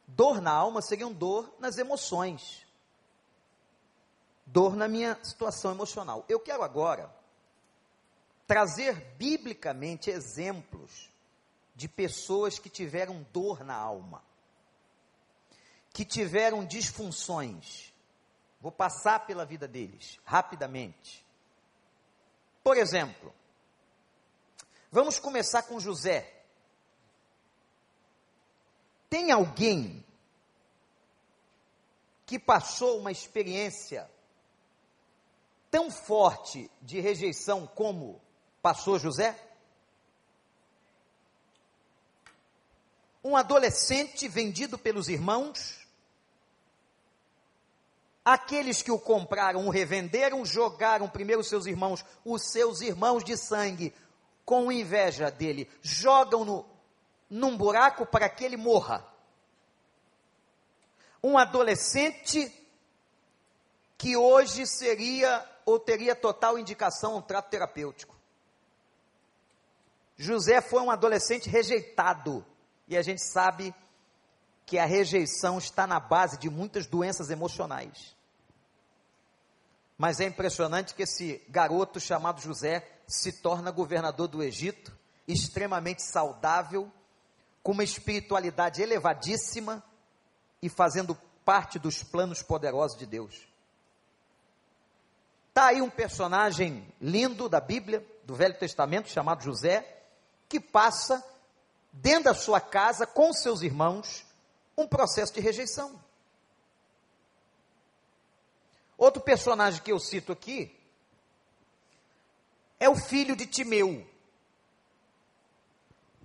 Dor na alma seria um dor nas emoções. Dor na minha situação emocional. Eu quero agora trazer biblicamente exemplos de pessoas que tiveram dor na alma, que tiveram disfunções. Vou passar pela vida deles rapidamente. Por exemplo, vamos começar com José. Tem alguém que passou uma experiência tão forte de rejeição como passou José? um adolescente vendido pelos irmãos, aqueles que o compraram, o revenderam, jogaram primeiro os seus irmãos, os seus irmãos de sangue, com inveja dele, jogam-no num buraco para que ele morra. Um adolescente que hoje seria ou teria total indicação a um trato terapêutico. José foi um adolescente rejeitado e a gente sabe que a rejeição está na base de muitas doenças emocionais. Mas é impressionante que esse garoto chamado José se torna governador do Egito, extremamente saudável, com uma espiritualidade elevadíssima e fazendo parte dos planos poderosos de Deus. Está aí um personagem lindo da Bíblia, do Velho Testamento, chamado José, que passa dentro da sua casa, com seus irmãos, um processo de rejeição. Outro personagem que eu cito aqui é o filho de Timeu.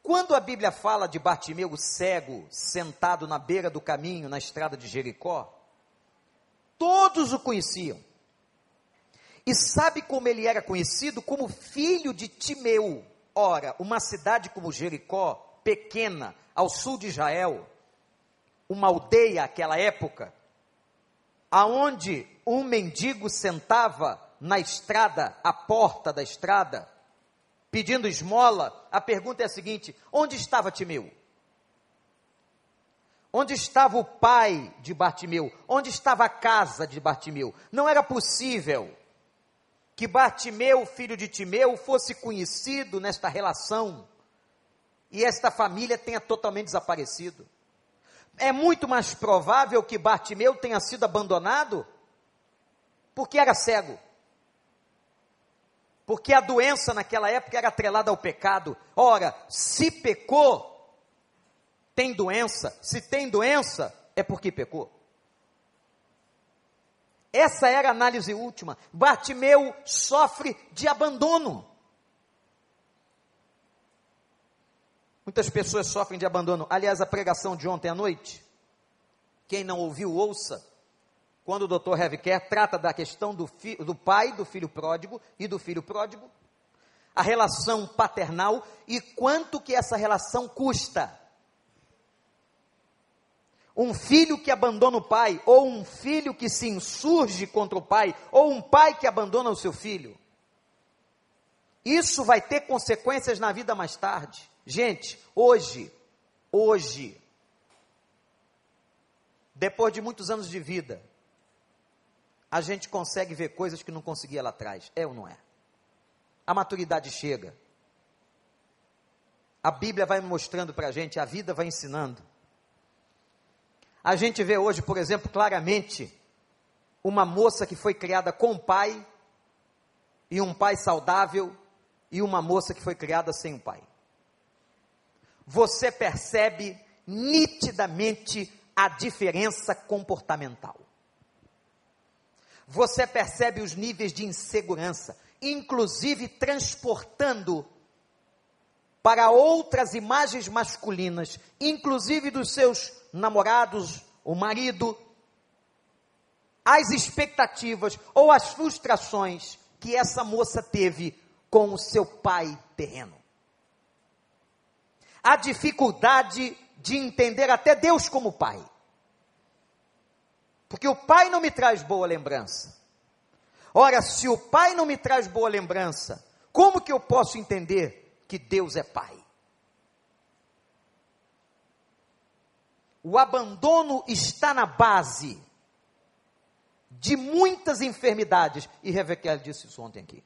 Quando a Bíblia fala de Bartimeu, cego, sentado na beira do caminho, na estrada de Jericó, todos o conheciam. E sabe como ele era conhecido? Como filho de Timeu. Ora, uma cidade como Jericó pequena ao sul de Israel, uma aldeia aquela época, aonde um mendigo sentava na estrada, à porta da estrada, pedindo esmola, a pergunta é a seguinte: onde estava Timeu? Onde estava o pai de Bartimeu? Onde estava a casa de Bartimeu? Não era possível que Bartimeu, filho de Timeu, fosse conhecido nesta relação e esta família tenha totalmente desaparecido. É muito mais provável que Bartimeu tenha sido abandonado porque era cego. Porque a doença naquela época era atrelada ao pecado. Ora, se pecou, tem doença. Se tem doença, é porque pecou. Essa era a análise última. Bartimeu sofre de abandono. Muitas pessoas sofrem de abandono. Aliás, a pregação de ontem à noite, quem não ouviu, ouça. Quando o Dr. Heavicare trata da questão do, fi, do pai do filho pródigo e do filho pródigo, a relação paternal e quanto que essa relação custa. Um filho que abandona o pai, ou um filho que se insurge contra o pai, ou um pai que abandona o seu filho. Isso vai ter consequências na vida mais tarde. Gente, hoje, hoje, depois de muitos anos de vida, a gente consegue ver coisas que não conseguia lá atrás. É ou não é? A maturidade chega. A Bíblia vai mostrando para a gente, a vida vai ensinando. A gente vê hoje, por exemplo, claramente uma moça que foi criada com um pai, e um pai saudável, e uma moça que foi criada sem um pai. Você percebe nitidamente a diferença comportamental. Você percebe os níveis de insegurança, inclusive transportando para outras imagens masculinas, inclusive dos seus namorados, o marido, as expectativas ou as frustrações que essa moça teve com o seu pai terreno. A dificuldade de entender até Deus como pai. Porque o pai não me traz boa lembrança. Ora, se o pai não me traz boa lembrança, como que eu posso entender que Deus é pai? O abandono está na base de muitas enfermidades, e Rebeca disse isso ontem aqui.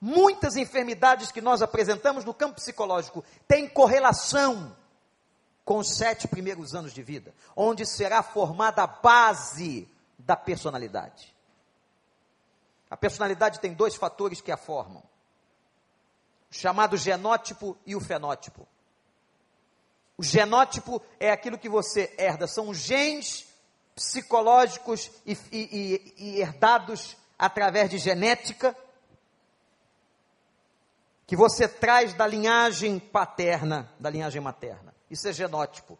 Muitas enfermidades que nós apresentamos no campo psicológico têm correlação com os sete primeiros anos de vida, onde será formada a base da personalidade. A personalidade tem dois fatores que a formam: o chamado genótipo e o fenótipo. O genótipo é aquilo que você herda, são genes psicológicos e, e, e herdados através de genética que você traz da linhagem paterna, da linhagem materna. Isso é genótipo.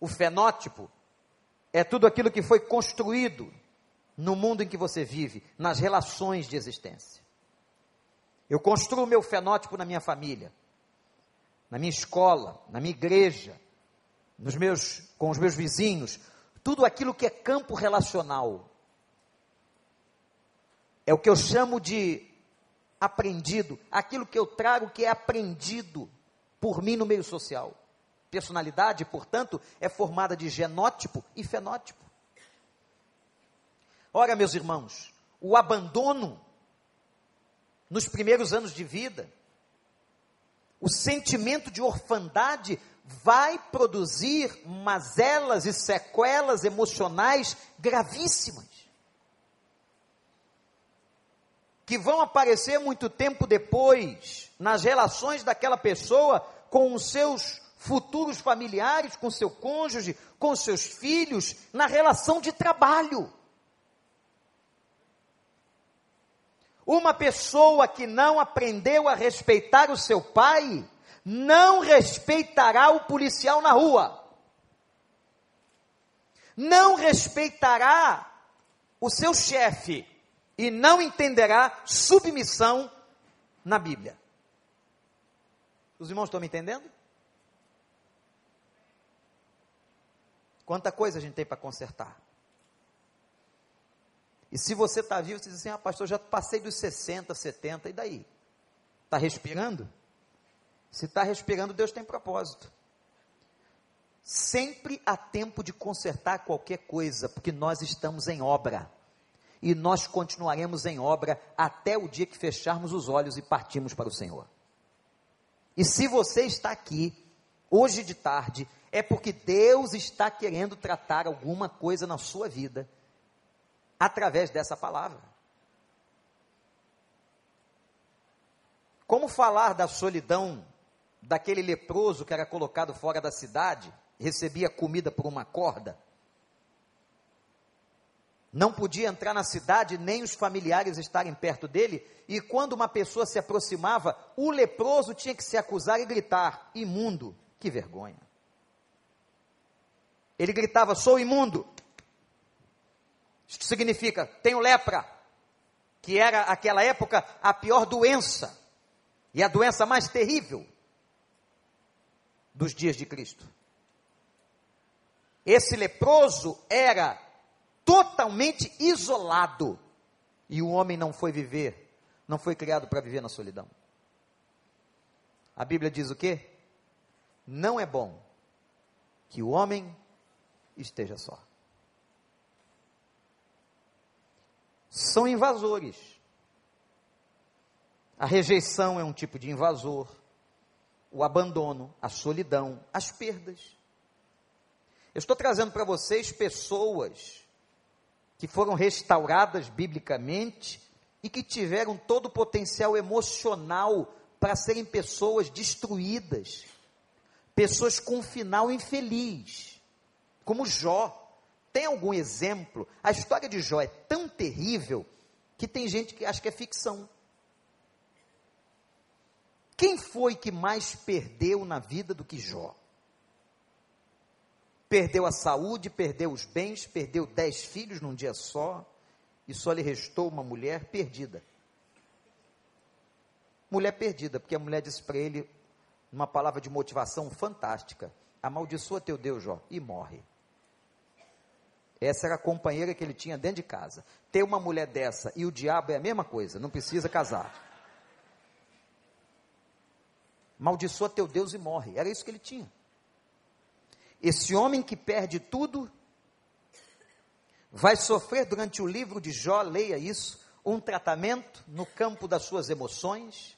O fenótipo é tudo aquilo que foi construído no mundo em que você vive, nas relações de existência. Eu construo o meu fenótipo na minha família, na minha escola, na minha igreja, nos meus, com os meus vizinhos, tudo aquilo que é campo relacional. É o que eu chamo de aprendido, aquilo que eu trago que é aprendido por mim no meio social. Personalidade, portanto, é formada de genótipo e fenótipo. Ora, meus irmãos, o abandono nos primeiros anos de vida, o sentimento de orfandade vai produzir mazelas e sequelas emocionais gravíssimas. Que vão aparecer muito tempo depois nas relações daquela pessoa com os seus futuros familiares, com seu cônjuge, com seus filhos, na relação de trabalho. Uma pessoa que não aprendeu a respeitar o seu pai, não respeitará o policial na rua. Não respeitará o seu chefe e não entenderá submissão na Bíblia. Os irmãos estão me entendendo? Quanta coisa a gente tem para consertar. E se você está vivo, você diz assim: ah, pastor, já passei dos 60, 70, e daí? Está respirando? Se está respirando, Deus tem propósito. Sempre há tempo de consertar qualquer coisa, porque nós estamos em obra. E nós continuaremos em obra até o dia que fecharmos os olhos e partirmos para o Senhor. E se você está aqui, hoje de tarde, é porque Deus está querendo tratar alguma coisa na sua vida através dessa palavra. Como falar da solidão daquele leproso que era colocado fora da cidade, recebia comida por uma corda? Não podia entrar na cidade, nem os familiares estarem perto dele, e quando uma pessoa se aproximava, o leproso tinha que se acusar e gritar: imundo, que vergonha. Ele gritava: Sou imundo. Isso significa: tenho lepra, que era aquela época a pior doença e a doença mais terrível dos dias de Cristo. Esse leproso era totalmente isolado e o homem não foi viver, não foi criado para viver na solidão. A Bíblia diz o quê? Não é bom que o homem esteja só. São invasores. A rejeição é um tipo de invasor. O abandono, a solidão, as perdas. Eu estou trazendo para vocês pessoas que foram restauradas biblicamente e que tiveram todo o potencial emocional para serem pessoas destruídas, pessoas com um final infeliz, como Jó. Tem algum exemplo? A história de Jó é tão terrível que tem gente que acha que é ficção. Quem foi que mais perdeu na vida do que Jó? Perdeu a saúde, perdeu os bens, perdeu dez filhos num dia só, e só lhe restou uma mulher perdida. Mulher perdida, porque a mulher disse para ele, uma palavra de motivação fantástica: amaldiçoa teu Deus, Jó, e morre. Essa era a companheira que ele tinha dentro de casa. Ter uma mulher dessa e o diabo é a mesma coisa, não precisa casar. Maldiçoa teu Deus e morre. Era isso que ele tinha. Esse homem que perde tudo vai sofrer durante o livro de Jó, leia isso, um tratamento no campo das suas emoções.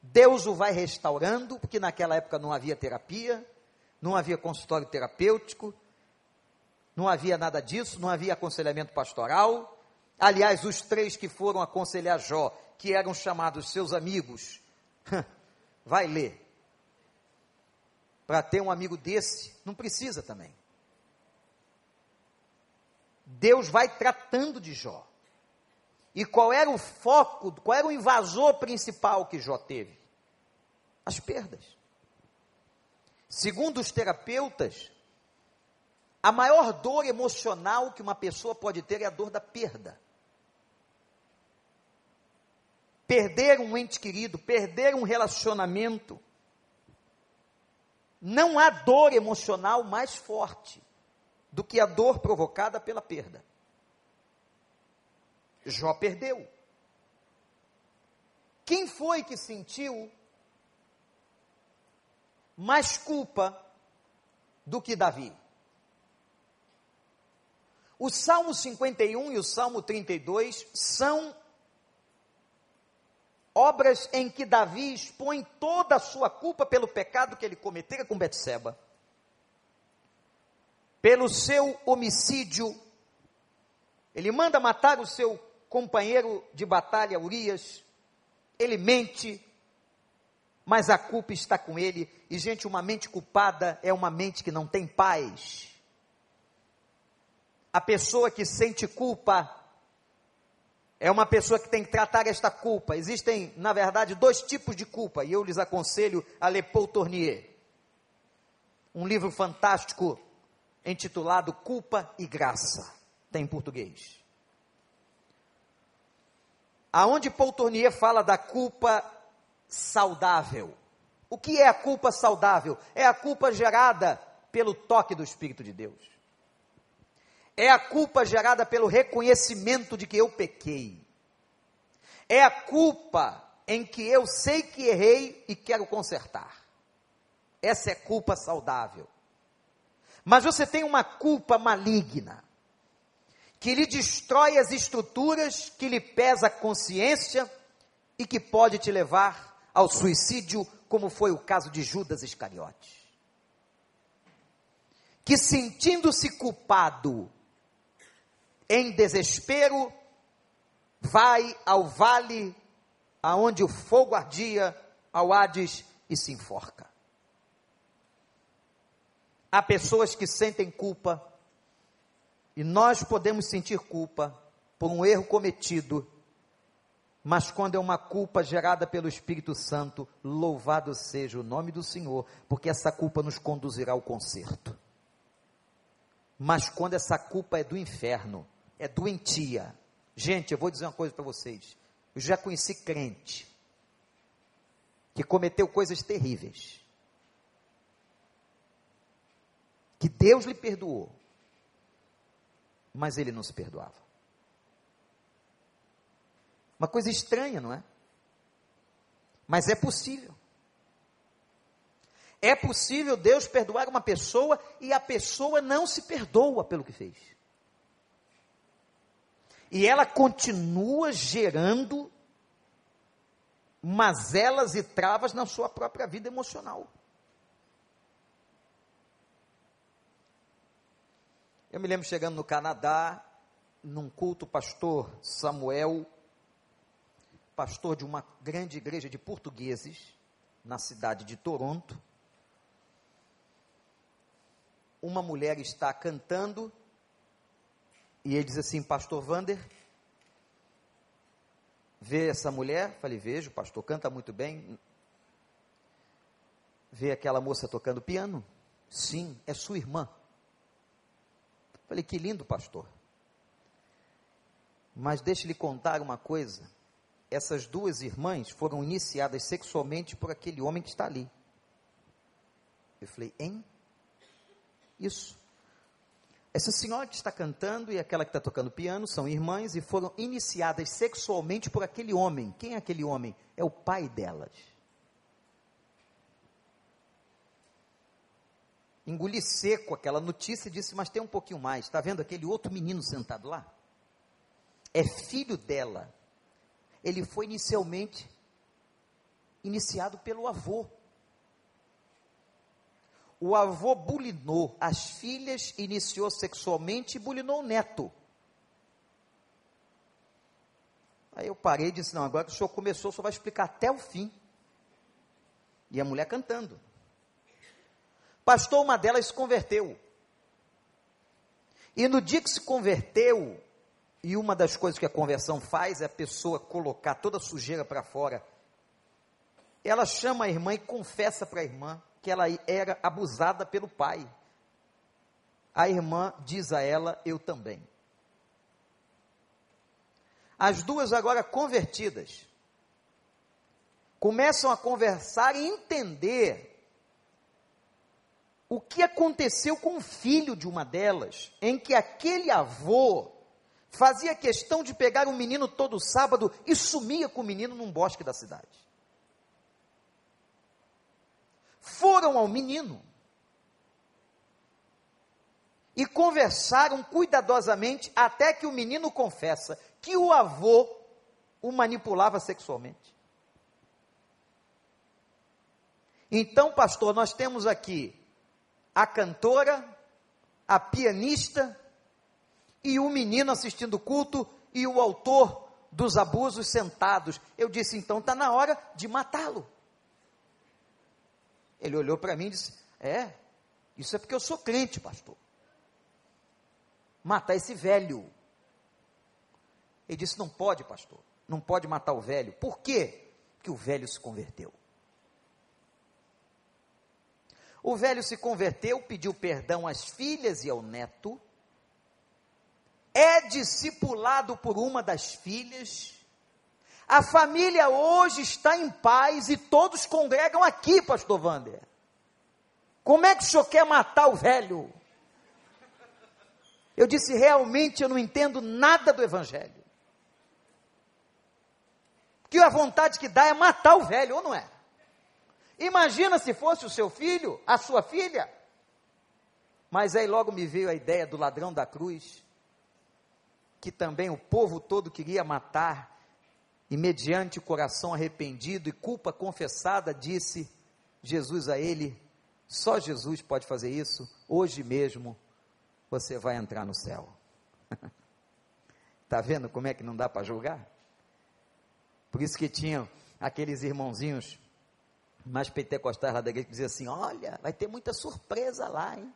Deus o vai restaurando, porque naquela época não havia terapia, não havia consultório terapêutico, não havia nada disso, não havia aconselhamento pastoral. Aliás, os três que foram aconselhar Jó, que eram chamados seus amigos, *laughs* vai ler. Para ter um amigo desse, não precisa também. Deus vai tratando de Jó. E qual era o foco, qual era o invasor principal que Jó teve? As perdas. Segundo os terapeutas, a maior dor emocional que uma pessoa pode ter é a dor da perda. Perder um ente querido, perder um relacionamento. Não há dor emocional mais forte do que a dor provocada pela perda. Jó perdeu. Quem foi que sentiu mais culpa do que Davi? O Salmo 51 e o Salmo 32 são obras em que Davi expõe toda a sua culpa pelo pecado que ele cometera com Betseba pelo seu homicídio. Ele manda matar o seu companheiro de batalha, Urias. Ele mente, mas a culpa está com ele. E, gente, uma mente culpada é uma mente que não tem paz. A pessoa que sente culpa é uma pessoa que tem que tratar esta culpa. Existem, na verdade, dois tipos de culpa, e eu lhes aconselho a ler Paul Tournier. Um livro fantástico intitulado Culpa e Graça. Tem em português. Aonde Paul Tournier fala da culpa saudável. O que é a culpa saudável? É a culpa gerada pelo toque do Espírito de Deus. É a culpa gerada pelo reconhecimento de que eu pequei. É a culpa em que eu sei que errei e quero consertar. Essa é culpa saudável. Mas você tem uma culpa maligna, que lhe destrói as estruturas, que lhe pesa a consciência e que pode te levar ao suicídio, como foi o caso de Judas Iscariotes. Que sentindo-se culpado, em desespero, vai ao vale aonde o fogo ardia, ao Hades e se enforca. Há pessoas que sentem culpa, e nós podemos sentir culpa por um erro cometido, mas quando é uma culpa gerada pelo Espírito Santo, louvado seja o nome do Senhor, porque essa culpa nos conduzirá ao conserto. Mas quando essa culpa é do inferno, é doentia. Gente, eu vou dizer uma coisa para vocês. Eu já conheci crente que cometeu coisas terríveis que Deus lhe perdoou, mas ele não se perdoava. Uma coisa estranha, não é? Mas é possível. É possível Deus perdoar uma pessoa e a pessoa não se perdoa pelo que fez. E ela continua gerando mazelas e travas na sua própria vida emocional. Eu me lembro chegando no Canadá, num culto, pastor Samuel, pastor de uma grande igreja de portugueses, na cidade de Toronto. Uma mulher está cantando e ele diz assim: Pastor Vander, vê essa mulher? Falei: Vejo, pastor, canta muito bem. Vê aquela moça tocando piano? Sim, é sua irmã. Falei: Que lindo, pastor. Mas deixe-lhe contar uma coisa. Essas duas irmãs foram iniciadas sexualmente por aquele homem que está ali. Eu falei, hein? Isso. Essa senhora que está cantando e aquela que está tocando piano são irmãs e foram iniciadas sexualmente por aquele homem. Quem é aquele homem? É o pai delas. Engoli seco aquela notícia e disse: Mas tem um pouquinho mais. Está vendo aquele outro menino sentado lá? é filho dela. Ele foi inicialmente iniciado pelo avô. O avô bulinou as filhas, iniciou sexualmente e bulinou o neto. Aí eu parei e disse: Não, agora que o senhor começou, o senhor vai explicar até o fim. E a mulher cantando. Pastor, uma delas se converteu. E no dia que se converteu, e uma das coisas que a conversão faz é a pessoa colocar toda a sujeira para fora. Ela chama a irmã e confessa para a irmã que ela era abusada pelo pai. A irmã diz a ela: Eu também. As duas agora convertidas começam a conversar e entender o que aconteceu com o filho de uma delas, em que aquele avô fazia questão de pegar um menino todo sábado e sumia com o menino num bosque da cidade. Foram ao menino e conversaram cuidadosamente até que o menino confessa que o avô o manipulava sexualmente. Então, pastor, nós temos aqui a cantora, a pianista, e o menino assistindo o culto e o autor dos abusos sentados. Eu disse, então está na hora de matá-lo. Ele olhou para mim e disse: É, isso é porque eu sou crente, pastor. Matar esse velho. Ele disse: Não pode, pastor. Não pode matar o velho. Por quê? Porque o velho se converteu. O velho se converteu, pediu perdão às filhas e ao neto é discipulado por uma das filhas. A família hoje está em paz e todos congregam aqui, pastor Wander. Como é que o senhor quer matar o velho? Eu disse, realmente eu não entendo nada do evangelho. Que a vontade que dá é matar o velho, ou não é? Imagina se fosse o seu filho, a sua filha. Mas aí logo me veio a ideia do ladrão da cruz que também o povo todo queria matar, e mediante o coração arrependido e culpa confessada, disse Jesus a ele: Só Jesus pode fazer isso, hoje mesmo você vai entrar no céu. Está *laughs* vendo como é que não dá para julgar? Por isso que tinham aqueles irmãozinhos mais pentecostais lá da igreja que diziam assim: Olha, vai ter muita surpresa lá, hein?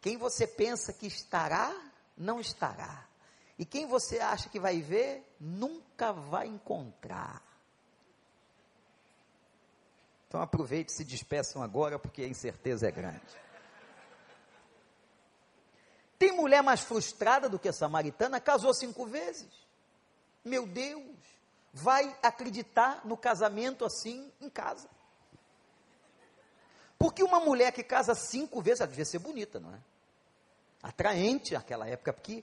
Quem você pensa que estará, não estará. E quem você acha que vai ver, nunca vai encontrar. Então aproveite e se despeçam agora, porque a incerteza é grande. Tem mulher mais frustrada do que a samaritana, casou cinco vezes. Meu Deus, vai acreditar no casamento assim em casa. Porque uma mulher que casa cinco vezes, ela devia ser bonita, não é? atraente naquela época, porque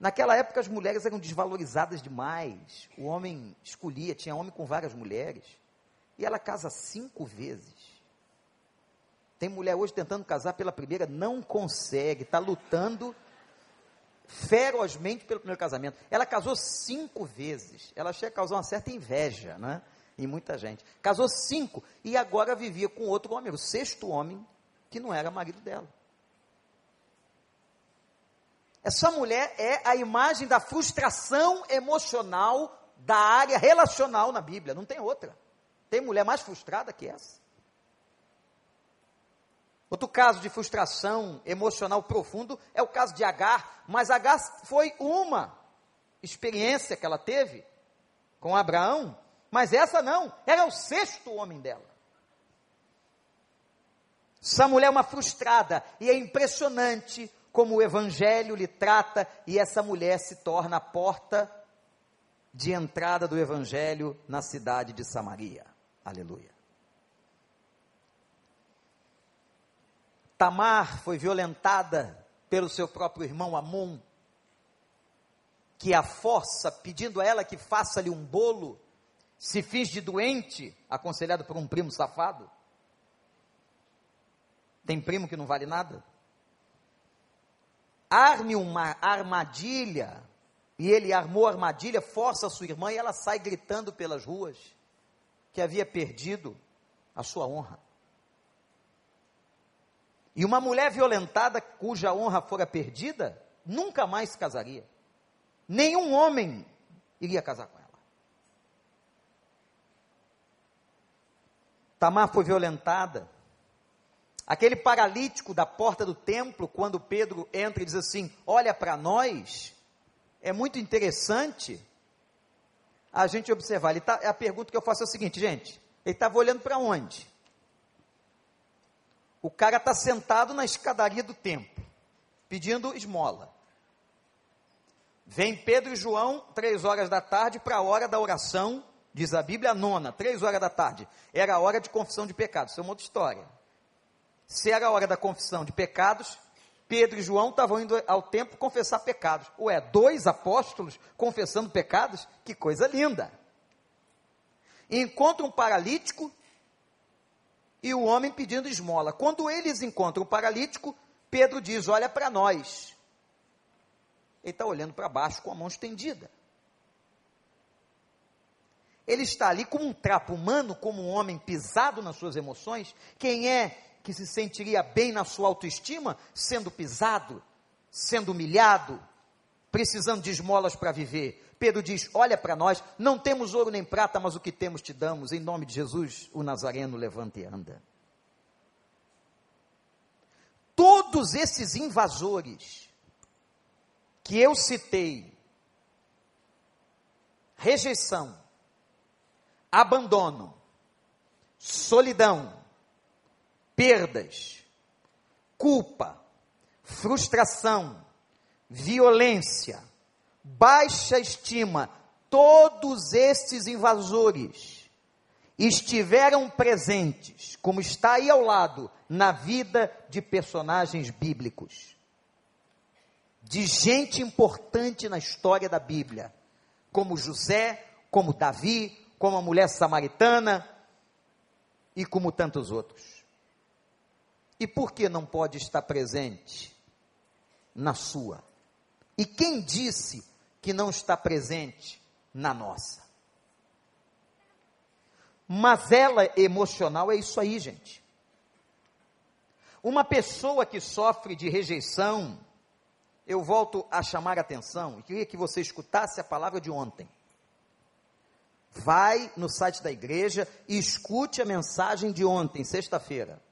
naquela época as mulheres eram desvalorizadas demais. O homem escolhia, tinha homem com várias mulheres. E ela casa cinco vezes. Tem mulher hoje tentando casar pela primeira, não consegue, está lutando ferozmente pelo primeiro casamento. Ela casou cinco vezes. Ela chega a causar uma certa inveja, né? Em muita gente. Casou cinco e agora vivia com outro homem, o sexto homem, que não era marido dela. Essa mulher é a imagem da frustração emocional da área relacional na Bíblia, não tem outra. Tem mulher mais frustrada que essa? Outro caso de frustração emocional profundo é o caso de Agar, mas Agar foi uma experiência que ela teve com Abraão, mas essa não, era o sexto homem dela. Essa mulher é uma frustrada e é impressionante como o evangelho lhe trata e essa mulher se torna a porta de entrada do evangelho na cidade de Samaria. Aleluia. Tamar foi violentada pelo seu próprio irmão Amon, que a força, pedindo a ela que faça-lhe um bolo, se finge de doente, aconselhado por um primo safado. Tem primo que não vale nada? Arme uma armadilha, e ele armou a armadilha, força a sua irmã e ela sai gritando pelas ruas que havia perdido a sua honra. E uma mulher violentada, cuja honra fora perdida, nunca mais se casaria. Nenhum homem iria casar com ela. Tamar foi violentada. Aquele paralítico da porta do templo, quando Pedro entra e diz assim: Olha para nós, é muito interessante a gente observar. Ele tá, a pergunta que eu faço é o seguinte, gente: ele estava olhando para onde? O cara está sentado na escadaria do templo, pedindo esmola. Vem Pedro e João, três horas da tarde, para a hora da oração, diz a Bíblia, a nona, três horas da tarde. Era a hora de confissão de pecados. Isso é uma outra história. Se era a hora da confissão de pecados, Pedro e João estavam indo ao templo confessar pecados. Ué, dois apóstolos confessando pecados? Que coisa linda! Encontra um paralítico e o homem pedindo esmola. Quando eles encontram o paralítico, Pedro diz: Olha para nós. Ele está olhando para baixo com a mão estendida. Ele está ali como um trapo humano, como um homem pisado nas suas emoções. Quem é que se sentiria bem na sua autoestima sendo pisado, sendo humilhado, precisando de esmolas para viver? Pedro diz: Olha para nós, não temos ouro nem prata, mas o que temos te damos. Em nome de Jesus, o Nazareno levanta e anda. Todos esses invasores que eu citei, rejeição, abandono, solidão, perdas, culpa, frustração, violência, baixa estima, todos estes invasores estiveram presentes, como está aí ao lado, na vida de personagens bíblicos, de gente importante na história da Bíblia, como José, como Davi, como a mulher samaritana e como tantos outros. E por que não pode estar presente na sua? E quem disse que não está presente na nossa? Mas ela emocional é isso aí, gente. Uma pessoa que sofre de rejeição, eu volto a chamar a atenção, e queria que você escutasse a palavra de ontem. Vai no site da igreja e escute a mensagem de ontem, sexta-feira,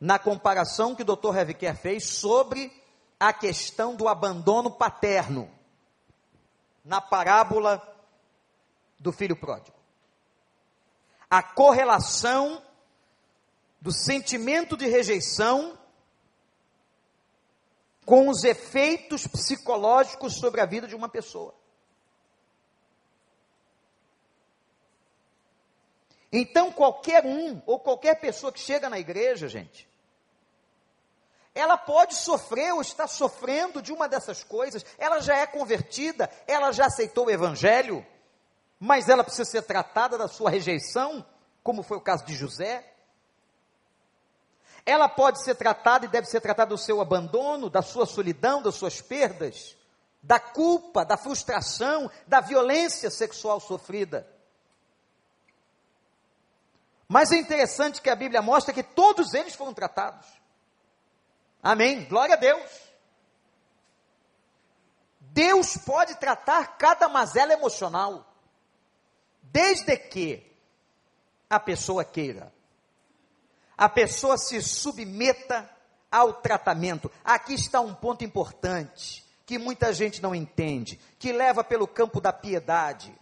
na comparação que o Dr. Heviker fez sobre a questão do abandono paterno na parábola do filho pródigo. A correlação do sentimento de rejeição com os efeitos psicológicos sobre a vida de uma pessoa. Então, qualquer um ou qualquer pessoa que chega na igreja, gente, ela pode sofrer ou está sofrendo de uma dessas coisas, ela já é convertida, ela já aceitou o evangelho, mas ela precisa ser tratada da sua rejeição, como foi o caso de José. Ela pode ser tratada e deve ser tratada do seu abandono, da sua solidão, das suas perdas, da culpa, da frustração, da violência sexual sofrida. Mas é interessante que a Bíblia mostra que todos eles foram tratados. Amém. Glória a Deus. Deus pode tratar cada mazela emocional, desde que a pessoa queira, a pessoa se submeta ao tratamento. Aqui está um ponto importante que muita gente não entende, que leva pelo campo da piedade.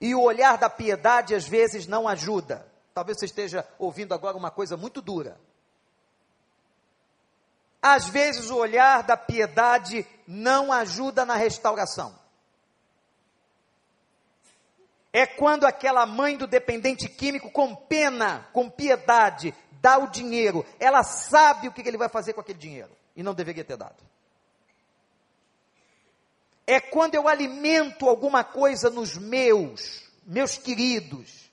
E o olhar da piedade às vezes não ajuda. Talvez você esteja ouvindo agora uma coisa muito dura. Às vezes o olhar da piedade não ajuda na restauração. É quando aquela mãe do dependente químico, com pena, com piedade, dá o dinheiro. Ela sabe o que ele vai fazer com aquele dinheiro. E não deveria ter dado. É quando eu alimento alguma coisa nos meus, meus queridos,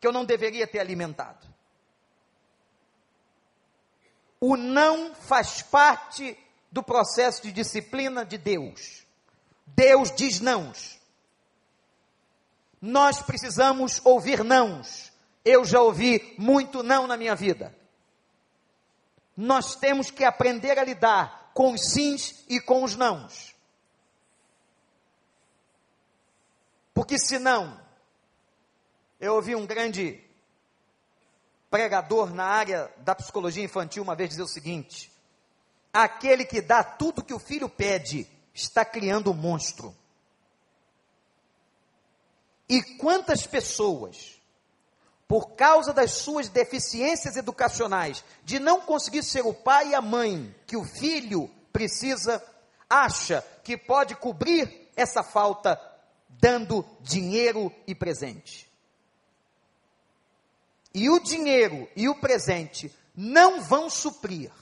que eu não deveria ter alimentado. O não faz parte do processo de disciplina de Deus. Deus diz nãos. Nós precisamos ouvir nãos. Eu já ouvi muito não na minha vida. Nós temos que aprender a lidar com os sims e com os nãos. Porque senão, eu ouvi um grande pregador na área da psicologia infantil uma vez dizer o seguinte: aquele que dá tudo que o filho pede está criando um monstro. E quantas pessoas, por causa das suas deficiências educacionais, de não conseguir ser o pai e a mãe que o filho precisa, acha que pode cobrir essa falta dando dinheiro e presente. E o dinheiro e o presente não vão suprir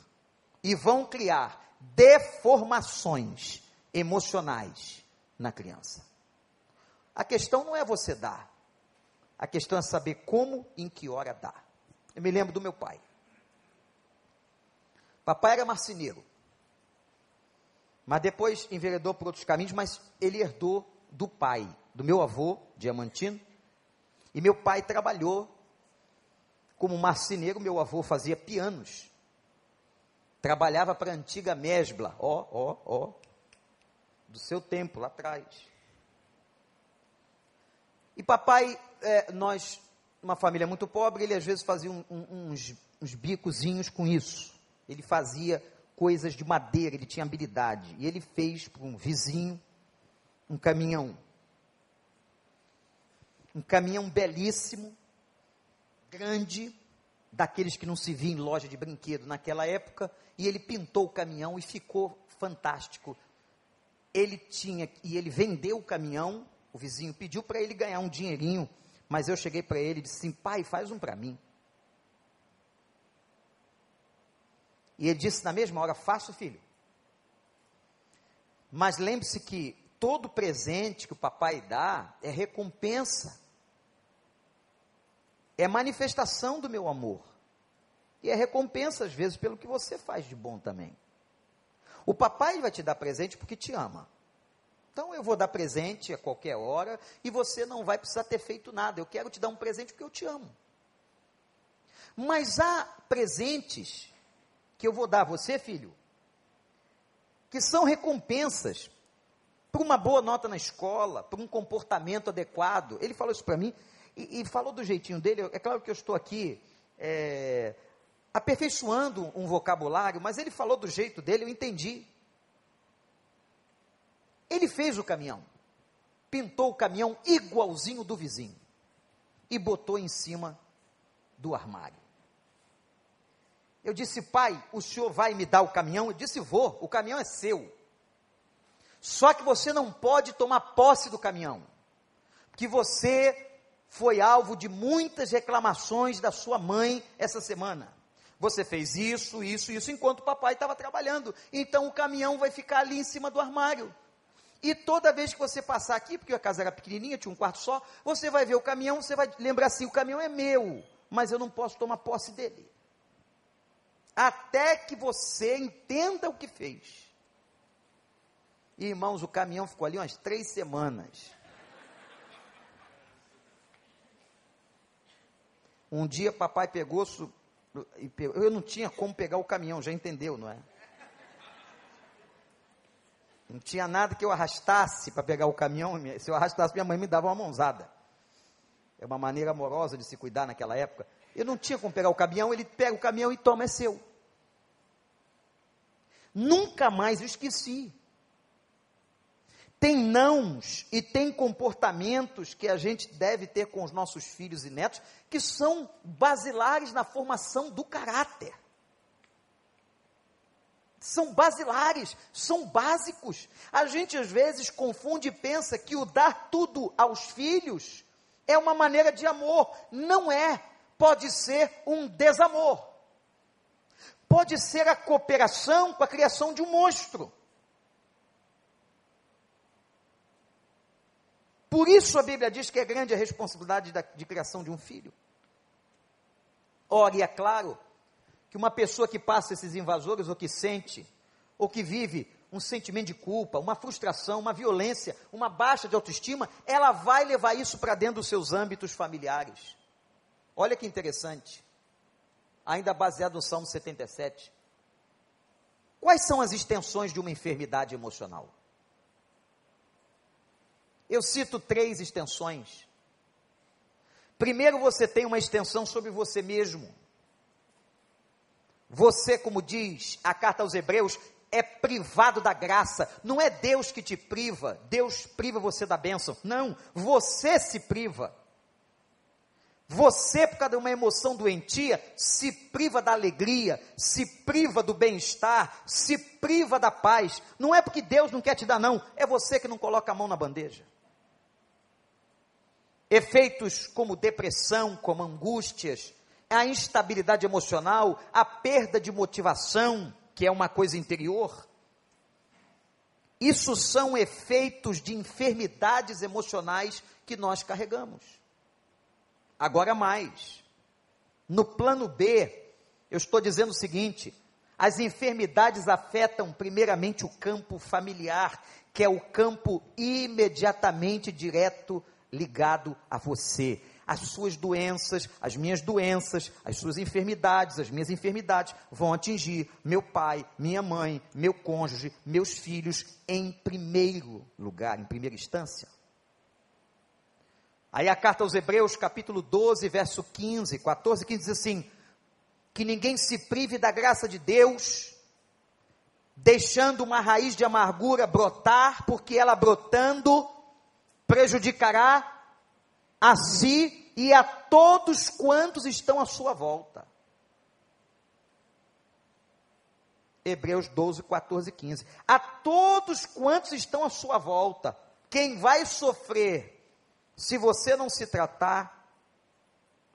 e vão criar deformações emocionais na criança. A questão não é você dar, a questão é saber como e em que hora dar. Eu me lembro do meu pai. Papai era marceneiro, mas depois enveredou por outros caminhos, mas ele herdou do pai, do meu avô, Diamantino, e meu pai trabalhou como marceneiro, meu avô fazia pianos. Trabalhava para a antiga Mesbla, ó, ó, ó, do seu tempo, lá atrás. E papai, é, nós, uma família muito pobre, ele às vezes fazia um, um, uns, uns bicozinhos com isso. Ele fazia coisas de madeira, ele tinha habilidade. E ele fez para um vizinho um caminhão. Um caminhão belíssimo, grande, daqueles que não se via em loja de brinquedo naquela época, e ele pintou o caminhão e ficou fantástico. Ele tinha e ele vendeu o caminhão, o vizinho pediu para ele ganhar um dinheirinho, mas eu cheguei para ele e disse assim: "Pai, faz um para mim". E ele disse na mesma hora: "Faço, filho". Mas lembre-se que todo presente que o papai dá é recompensa é manifestação do meu amor. E é recompensa, às vezes, pelo que você faz de bom também. O papai vai te dar presente porque te ama. Então eu vou dar presente a qualquer hora e você não vai precisar ter feito nada. Eu quero te dar um presente porque eu te amo. Mas há presentes que eu vou dar a você, filho, que são recompensas por uma boa nota na escola, por um comportamento adequado. Ele falou isso para mim e, e, falou do jeitinho dele. É claro que eu estou aqui é, aperfeiçoando um vocabulário, mas ele falou do jeito dele, eu entendi. Ele fez o caminhão, pintou o caminhão igualzinho do vizinho e botou em cima do armário. Eu disse, pai, o senhor vai me dar o caminhão? Eu disse, vou, o caminhão é seu. Só que você não pode tomar posse do caminhão, porque você foi alvo de muitas reclamações da sua mãe essa semana. Você fez isso, isso, isso, enquanto o papai estava trabalhando. Então o caminhão vai ficar ali em cima do armário. E toda vez que você passar aqui, porque a casa era pequenininha, tinha um quarto só, você vai ver o caminhão, você vai lembrar assim: o caminhão é meu, mas eu não posso tomar posse dele. Até que você entenda o que fez. E, irmãos, o caminhão ficou ali umas três semanas. Um dia papai pegou, eu não tinha como pegar o caminhão, já entendeu, não é? Não tinha nada que eu arrastasse para pegar o caminhão. Se eu arrastasse, minha mãe me dava uma mãozada. É uma maneira amorosa de se cuidar naquela época. Eu não tinha como pegar o caminhão, ele pega o caminhão e toma, é seu. Nunca mais eu esqueci. Tem nãos e tem comportamentos que a gente deve ter com os nossos filhos e netos que são basilares na formação do caráter. São basilares, são básicos. A gente às vezes confunde e pensa que o dar tudo aos filhos é uma maneira de amor. Não é. Pode ser um desamor. Pode ser a cooperação com a criação de um monstro. Por isso a Bíblia diz que é grande a responsabilidade da, de criação de um filho. Ora, e é claro que uma pessoa que passa esses invasores, ou que sente, ou que vive um sentimento de culpa, uma frustração, uma violência, uma baixa de autoestima, ela vai levar isso para dentro dos seus âmbitos familiares. Olha que interessante. Ainda baseado no Salmo 77. Quais são as extensões de uma enfermidade emocional? Eu cito três extensões. Primeiro, você tem uma extensão sobre você mesmo. Você, como diz a carta aos Hebreus, é privado da graça. Não é Deus que te priva, Deus priva você da bênção. Não, você se priva. Você, por causa de uma emoção doentia, se priva da alegria, se priva do bem-estar, se priva da paz. Não é porque Deus não quer te dar, não. É você que não coloca a mão na bandeja. Efeitos como depressão, como angústias, a instabilidade emocional, a perda de motivação, que é uma coisa interior. Isso são efeitos de enfermidades emocionais que nós carregamos. Agora mais. No plano B, eu estou dizendo o seguinte: as enfermidades afetam primeiramente o campo familiar, que é o campo imediatamente direto ligado a você. As suas doenças, as minhas doenças, as suas enfermidades, as minhas enfermidades vão atingir meu pai, minha mãe, meu cônjuge, meus filhos em primeiro lugar, em primeira instância. Aí a carta aos Hebreus, capítulo 12, verso 15, 14, 15 diz assim: que ninguém se prive da graça de Deus, deixando uma raiz de amargura brotar, porque ela brotando prejudicará a si e a todos quantos estão à sua volta. Hebreus 12, 14 e 15. A todos quantos estão à sua volta, quem vai sofrer se você não se tratar,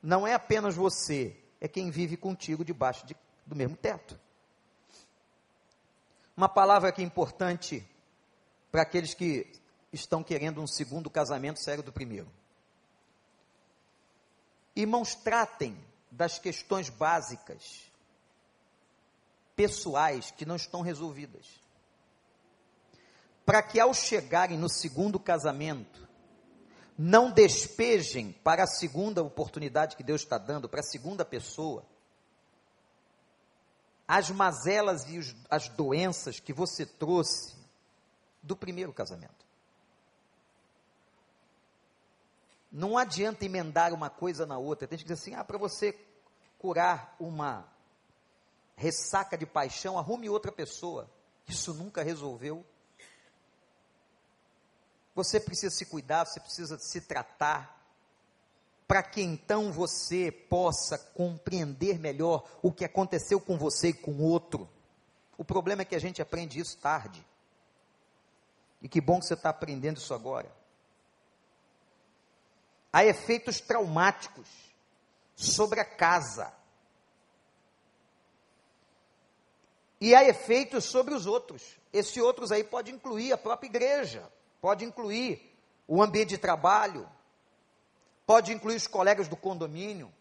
não é apenas você, é quem vive contigo debaixo de, do mesmo teto. Uma palavra que é importante para aqueles que estão querendo um segundo casamento sério do primeiro. Irmãos, tratem das questões básicas, pessoais, que não estão resolvidas. Para que ao chegarem no segundo casamento, não despejem para a segunda oportunidade que Deus está dando, para a segunda pessoa, as mazelas e os, as doenças que você trouxe do primeiro casamento. Não adianta emendar uma coisa na outra. Tem que dizer assim: ah, para você curar uma ressaca de paixão, arrume outra pessoa. Isso nunca resolveu. Você precisa se cuidar, você precisa se tratar, para que então você possa compreender melhor o que aconteceu com você e com o outro. O problema é que a gente aprende isso tarde. E que bom que você está aprendendo isso agora há efeitos traumáticos sobre a casa. E há efeitos sobre os outros. Esses outros aí pode incluir a própria igreja, pode incluir o ambiente de trabalho, pode incluir os colegas do condomínio.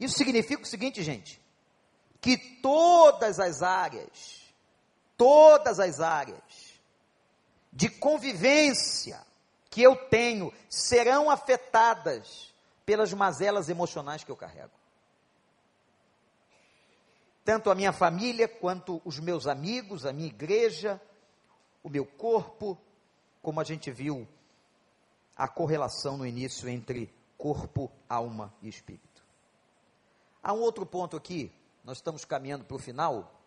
Isso significa o seguinte, gente, que todas as áreas, todas as áreas de convivência que eu tenho serão afetadas pelas mazelas emocionais que eu carrego. Tanto a minha família, quanto os meus amigos, a minha igreja, o meu corpo, como a gente viu a correlação no início entre corpo, alma e espírito. Há um outro ponto aqui, nós estamos caminhando para o final,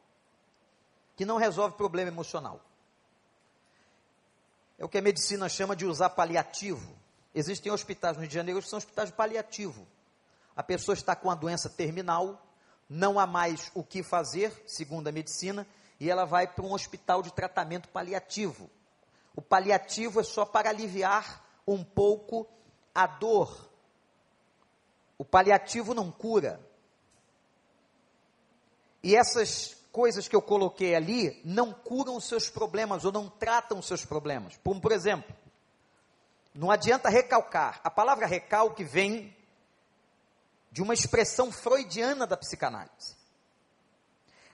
que não resolve problema emocional. É o que a medicina chama de usar paliativo. Existem hospitais no Rio de Janeiro que são hospitais de paliativo. A pessoa está com a doença terminal, não há mais o que fazer, segundo a medicina, e ela vai para um hospital de tratamento paliativo. O paliativo é só para aliviar um pouco a dor. O paliativo não cura. E essas coisas que eu coloquei ali não curam os seus problemas ou não tratam os seus problemas. Como, por exemplo, não adianta recalcar. A palavra recalque vem de uma expressão freudiana da psicanálise.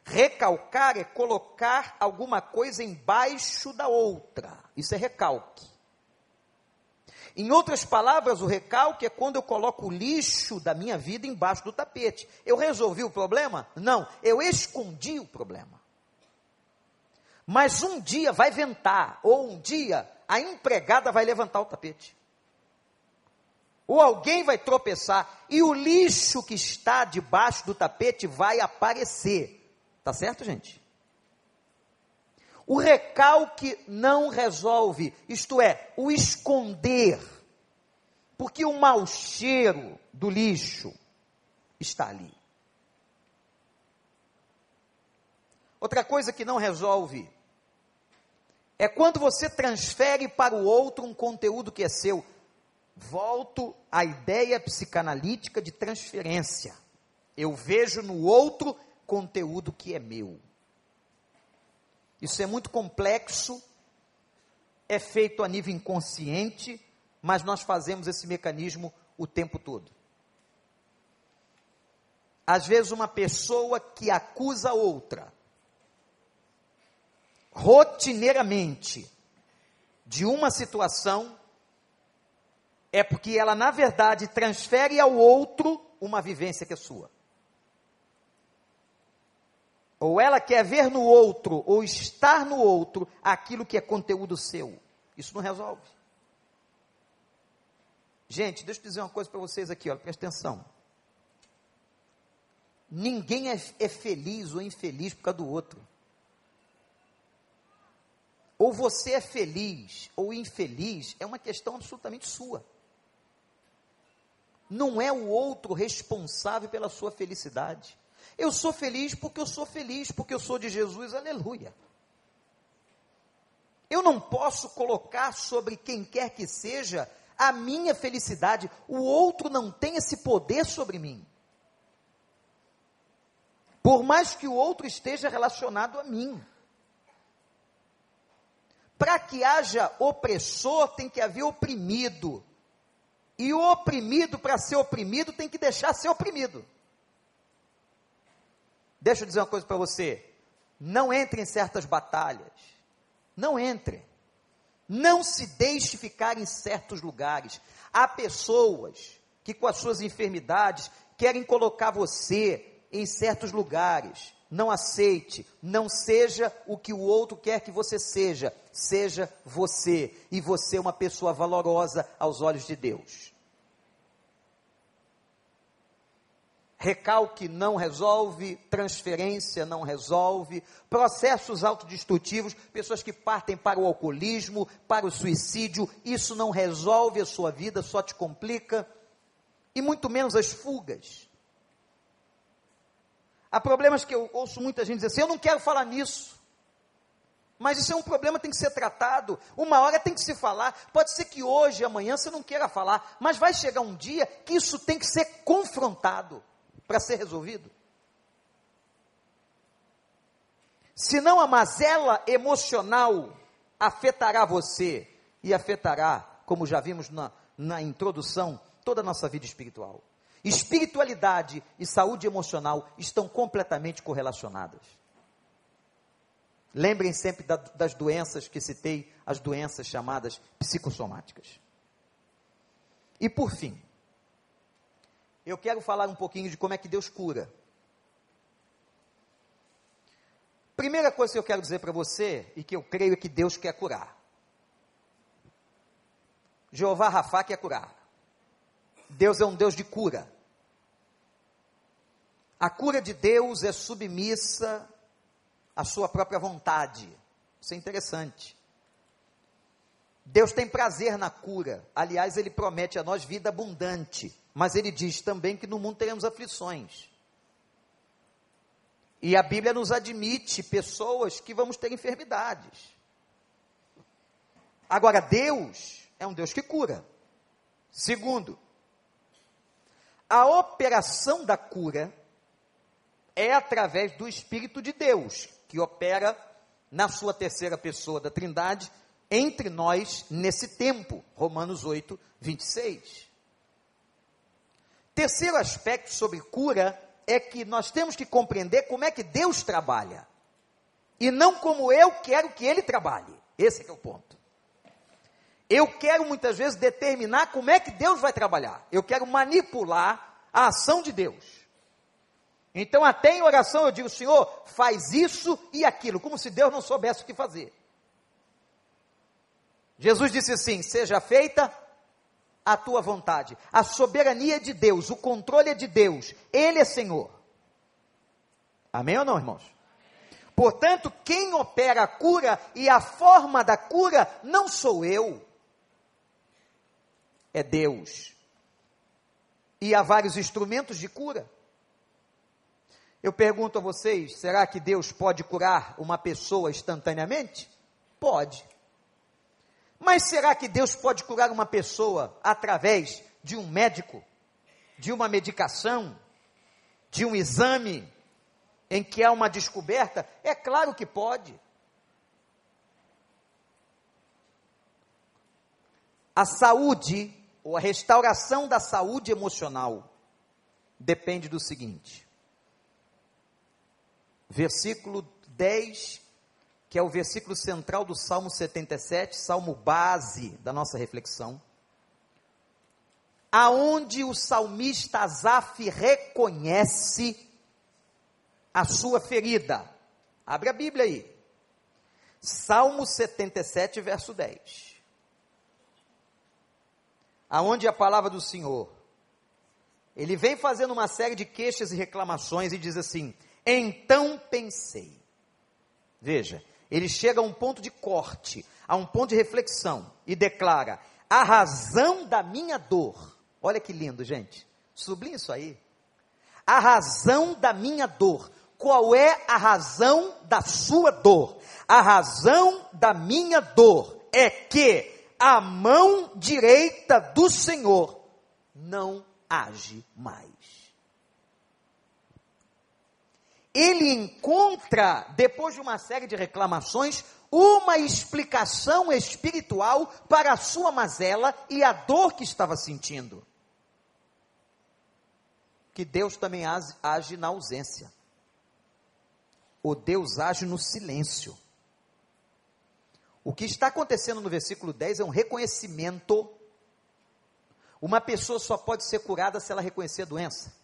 Recalcar é colocar alguma coisa embaixo da outra. Isso é recalque. Em outras palavras, o recalque é quando eu coloco o lixo da minha vida embaixo do tapete. Eu resolvi o problema? Não, eu escondi o problema. Mas um dia vai ventar, ou um dia a empregada vai levantar o tapete. Ou alguém vai tropeçar e o lixo que está debaixo do tapete vai aparecer. Tá certo, gente? O recalque não resolve, isto é, o esconder. Porque o mau cheiro do lixo está ali. Outra coisa que não resolve é quando você transfere para o outro um conteúdo que é seu. Volto à ideia psicanalítica de transferência. Eu vejo no outro conteúdo que é meu. Isso é muito complexo, é feito a nível inconsciente, mas nós fazemos esse mecanismo o tempo todo. Às vezes, uma pessoa que acusa outra, rotineiramente, de uma situação, é porque ela, na verdade, transfere ao outro uma vivência que é sua ou ela quer ver no outro, ou estar no outro, aquilo que é conteúdo seu. Isso não resolve. Gente, deixa eu dizer uma coisa para vocês aqui, ó, presta atenção. Ninguém é, é feliz ou infeliz por causa do outro. Ou você é feliz ou infeliz, é uma questão absolutamente sua. Não é o outro responsável pela sua felicidade. Eu sou feliz porque eu sou feliz, porque eu sou de Jesus, aleluia. Eu não posso colocar sobre quem quer que seja a minha felicidade, o outro não tem esse poder sobre mim. Por mais que o outro esteja relacionado a mim. Para que haja opressor, tem que haver oprimido. E o oprimido, para ser oprimido, tem que deixar ser oprimido. Deixa eu dizer uma coisa para você. Não entre em certas batalhas. Não entre. Não se deixe ficar em certos lugares. Há pessoas que, com as suas enfermidades, querem colocar você em certos lugares. Não aceite, não seja o que o outro quer que você seja, seja você, e você é uma pessoa valorosa aos olhos de Deus. Recalque não resolve, transferência não resolve, processos autodestrutivos, pessoas que partem para o alcoolismo, para o suicídio, isso não resolve a sua vida, só te complica, e muito menos as fugas. Há problemas que eu ouço muita gente dizer assim: eu não quero falar nisso. Mas isso é um problema, tem que ser tratado. Uma hora tem que se falar. Pode ser que hoje, amanhã você não queira falar, mas vai chegar um dia que isso tem que ser confrontado para ser resolvido. Senão a mazela emocional afetará você e afetará, como já vimos na, na introdução, toda a nossa vida espiritual. Espiritualidade e saúde emocional estão completamente correlacionadas. Lembrem sempre da, das doenças que citei, as doenças chamadas psicossomáticas. E por fim, eu quero falar um pouquinho de como é que Deus cura. Primeira coisa que eu quero dizer para você, e que eu creio que Deus quer curar. Jeová Rafa quer curar. Deus é um Deus de cura. A cura de Deus é submissa à sua própria vontade. Isso é interessante. Deus tem prazer na cura. Aliás, ele promete a nós vida abundante. Mas ele diz também que no mundo teremos aflições. E a Bíblia nos admite pessoas que vamos ter enfermidades. Agora, Deus é um Deus que cura. Segundo, a operação da cura é através do Espírito de Deus, que opera na sua terceira pessoa da Trindade, entre nós nesse tempo. Romanos 8, 26. Terceiro aspecto sobre cura é que nós temos que compreender como é que Deus trabalha. E não como eu quero que ele trabalhe. Esse é, é o ponto. Eu quero muitas vezes determinar como é que Deus vai trabalhar. Eu quero manipular a ação de Deus. Então, até em oração eu digo, Senhor, faz isso e aquilo, como se Deus não soubesse o que fazer. Jesus disse assim: seja feita a tua vontade. A soberania é de Deus, o controle é de Deus, Ele é Senhor. Amém ou não, irmãos? Portanto, quem opera a cura e a forma da cura não sou eu, é Deus. E há vários instrumentos de cura. Eu pergunto a vocês: será que Deus pode curar uma pessoa instantaneamente? Pode. Mas será que Deus pode curar uma pessoa através de um médico, de uma medicação, de um exame em que há uma descoberta? É claro que pode. A saúde, ou a restauração da saúde emocional, depende do seguinte: versículo 10, que é o versículo central do Salmo 77, salmo base da nossa reflexão, aonde o salmista Asaf reconhece a sua ferida. Abre a Bíblia aí. Salmo 77, verso 10. Aonde a palavra do Senhor, ele vem fazendo uma série de queixas e reclamações e diz assim: então pensei. Veja, ele chega a um ponto de corte, a um ponto de reflexão e declara: a razão da minha dor. Olha que lindo, gente. Sublinhe isso aí. A razão da minha dor. Qual é a razão da sua dor? A razão da minha dor é que a mão direita do Senhor não age mais ele encontra, depois de uma série de reclamações, uma explicação espiritual para a sua mazela e a dor que estava sentindo. Que Deus também age na ausência. O Deus age no silêncio. O que está acontecendo no versículo 10 é um reconhecimento. Uma pessoa só pode ser curada se ela reconhecer a doença.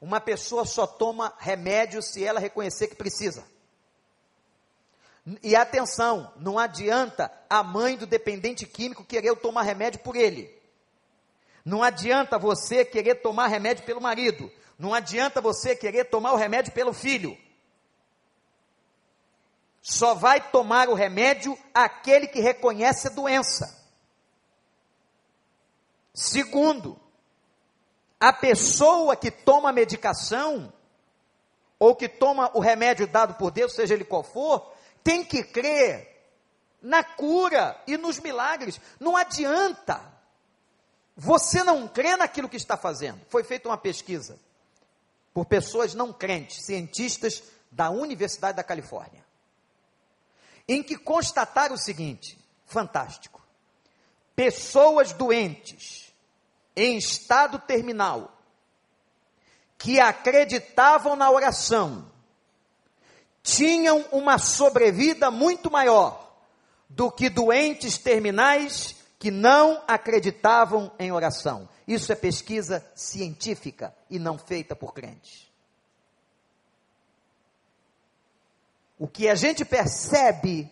Uma pessoa só toma remédio se ela reconhecer que precisa. E atenção, não adianta a mãe do dependente químico querer tomar remédio por ele. Não adianta você querer tomar remédio pelo marido. Não adianta você querer tomar o remédio pelo filho. Só vai tomar o remédio aquele que reconhece a doença. Segundo, a pessoa que toma a medicação, ou que toma o remédio dado por Deus, seja ele qual for, tem que crer na cura e nos milagres. Não adianta. Você não crê naquilo que está fazendo. Foi feita uma pesquisa por pessoas não crentes, cientistas da Universidade da Califórnia, em que constataram o seguinte: fantástico. Pessoas doentes em estado terminal, que acreditavam na oração, tinham uma sobrevida muito maior do que doentes terminais que não acreditavam em oração. Isso é pesquisa científica e não feita por crentes. O que a gente percebe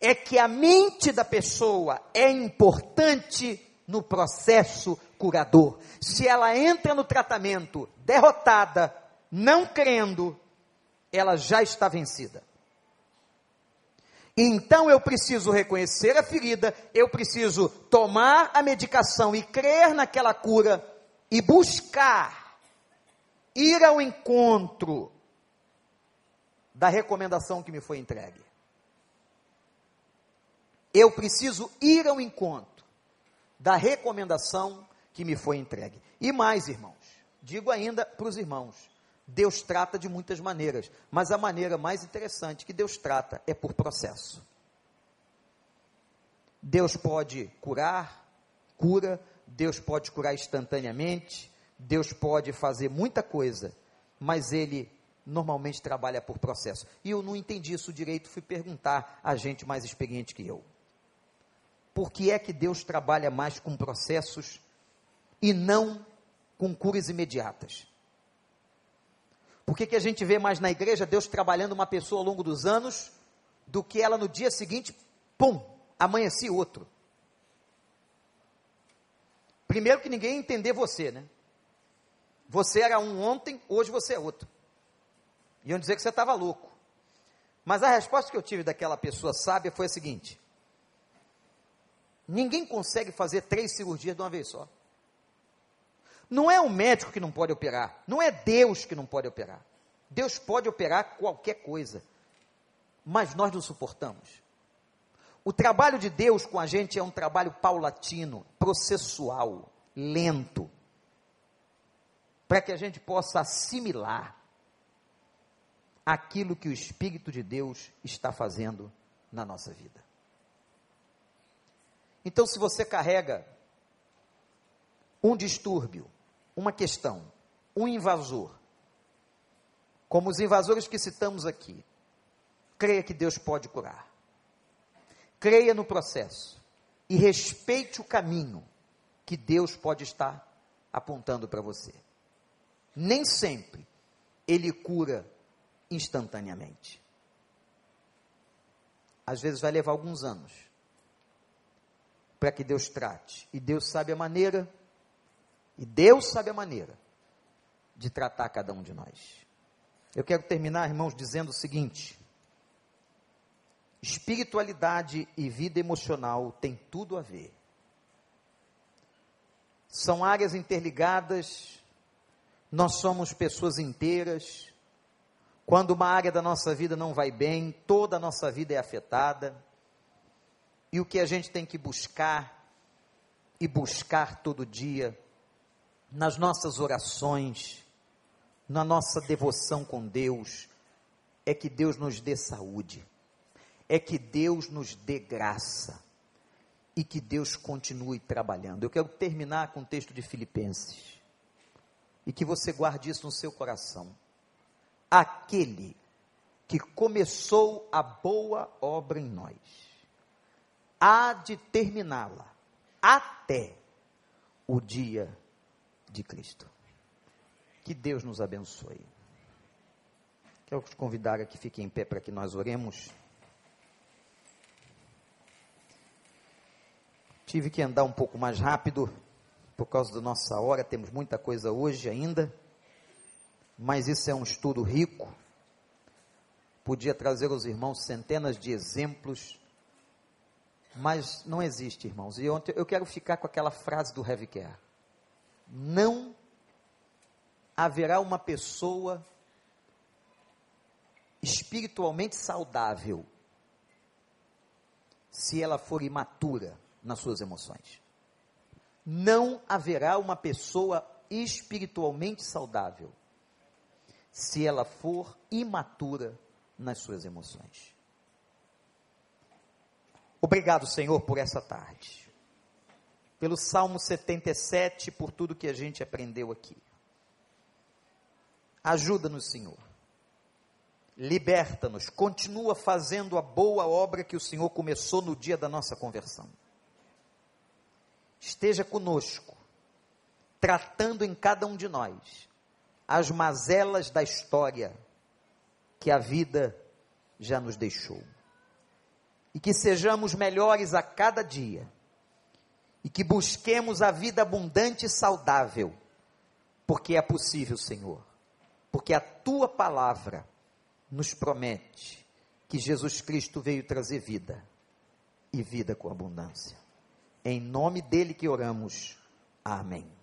é que a mente da pessoa é importante no processo curador. Se ela entra no tratamento derrotada, não crendo, ela já está vencida. Então eu preciso reconhecer a ferida, eu preciso tomar a medicação e crer naquela cura e buscar ir ao encontro da recomendação que me foi entregue. Eu preciso ir ao encontro da recomendação que me foi entregue. E mais, irmãos, digo ainda para os irmãos: Deus trata de muitas maneiras, mas a maneira mais interessante que Deus trata é por processo. Deus pode curar, cura, Deus pode curar instantaneamente, Deus pode fazer muita coisa, mas Ele normalmente trabalha por processo. E eu não entendi isso direito, fui perguntar a gente mais experiente que eu. Por que é que Deus trabalha mais com processos e não com curas imediatas? Por que, que a gente vê mais na igreja Deus trabalhando uma pessoa ao longo dos anos do que ela no dia seguinte, pum, amanheci outro? Primeiro que ninguém ia entender você, né? Você era um ontem, hoje você é outro. Iam dizer que você estava louco. Mas a resposta que eu tive daquela pessoa sábia foi a seguinte: Ninguém consegue fazer três cirurgias de uma vez só. Não é o médico que não pode operar, não é Deus que não pode operar. Deus pode operar qualquer coisa, mas nós não suportamos. O trabalho de Deus com a gente é um trabalho paulatino, processual, lento, para que a gente possa assimilar aquilo que o Espírito de Deus está fazendo na nossa vida. Então, se você carrega um distúrbio, uma questão, um invasor, como os invasores que citamos aqui, creia que Deus pode curar. Creia no processo e respeite o caminho que Deus pode estar apontando para você. Nem sempre ele cura instantaneamente. Às vezes vai levar alguns anos para que Deus trate. E Deus sabe a maneira, e Deus sabe a maneira de tratar cada um de nós. Eu quero terminar, irmãos, dizendo o seguinte: espiritualidade e vida emocional têm tudo a ver. São áreas interligadas, nós somos pessoas inteiras. Quando uma área da nossa vida não vai bem, toda a nossa vida é afetada e o que a gente tem que buscar e buscar todo dia nas nossas orações, na nossa devoção com Deus, é que Deus nos dê saúde, é que Deus nos dê graça e que Deus continue trabalhando. Eu quero terminar com o texto de Filipenses e que você guarde isso no seu coração. Aquele que começou a boa obra em nós há de terminá-la até o dia de Cristo. Que Deus nos abençoe. Quero te convidar a que fique em pé para que nós oremos. Tive que andar um pouco mais rápido por causa da nossa hora, temos muita coisa hoje ainda, mas isso é um estudo rico. Podia trazer aos irmãos centenas de exemplos mas não existe, irmãos. E ontem eu quero ficar com aquela frase do Heavy. Não haverá uma pessoa espiritualmente saudável se ela for imatura nas suas emoções. Não haverá uma pessoa espiritualmente saudável se ela for imatura nas suas emoções. Obrigado, Senhor, por essa tarde. Pelo Salmo 77, por tudo que a gente aprendeu aqui. Ajuda-nos, Senhor. Liberta-nos. Continua fazendo a boa obra que o Senhor começou no dia da nossa conversão. Esteja conosco, tratando em cada um de nós as mazelas da história que a vida já nos deixou. E que sejamos melhores a cada dia. E que busquemos a vida abundante e saudável, porque é possível, Senhor. Porque a tua palavra nos promete que Jesus Cristo veio trazer vida e vida com abundância. Em nome dele que oramos. Amém.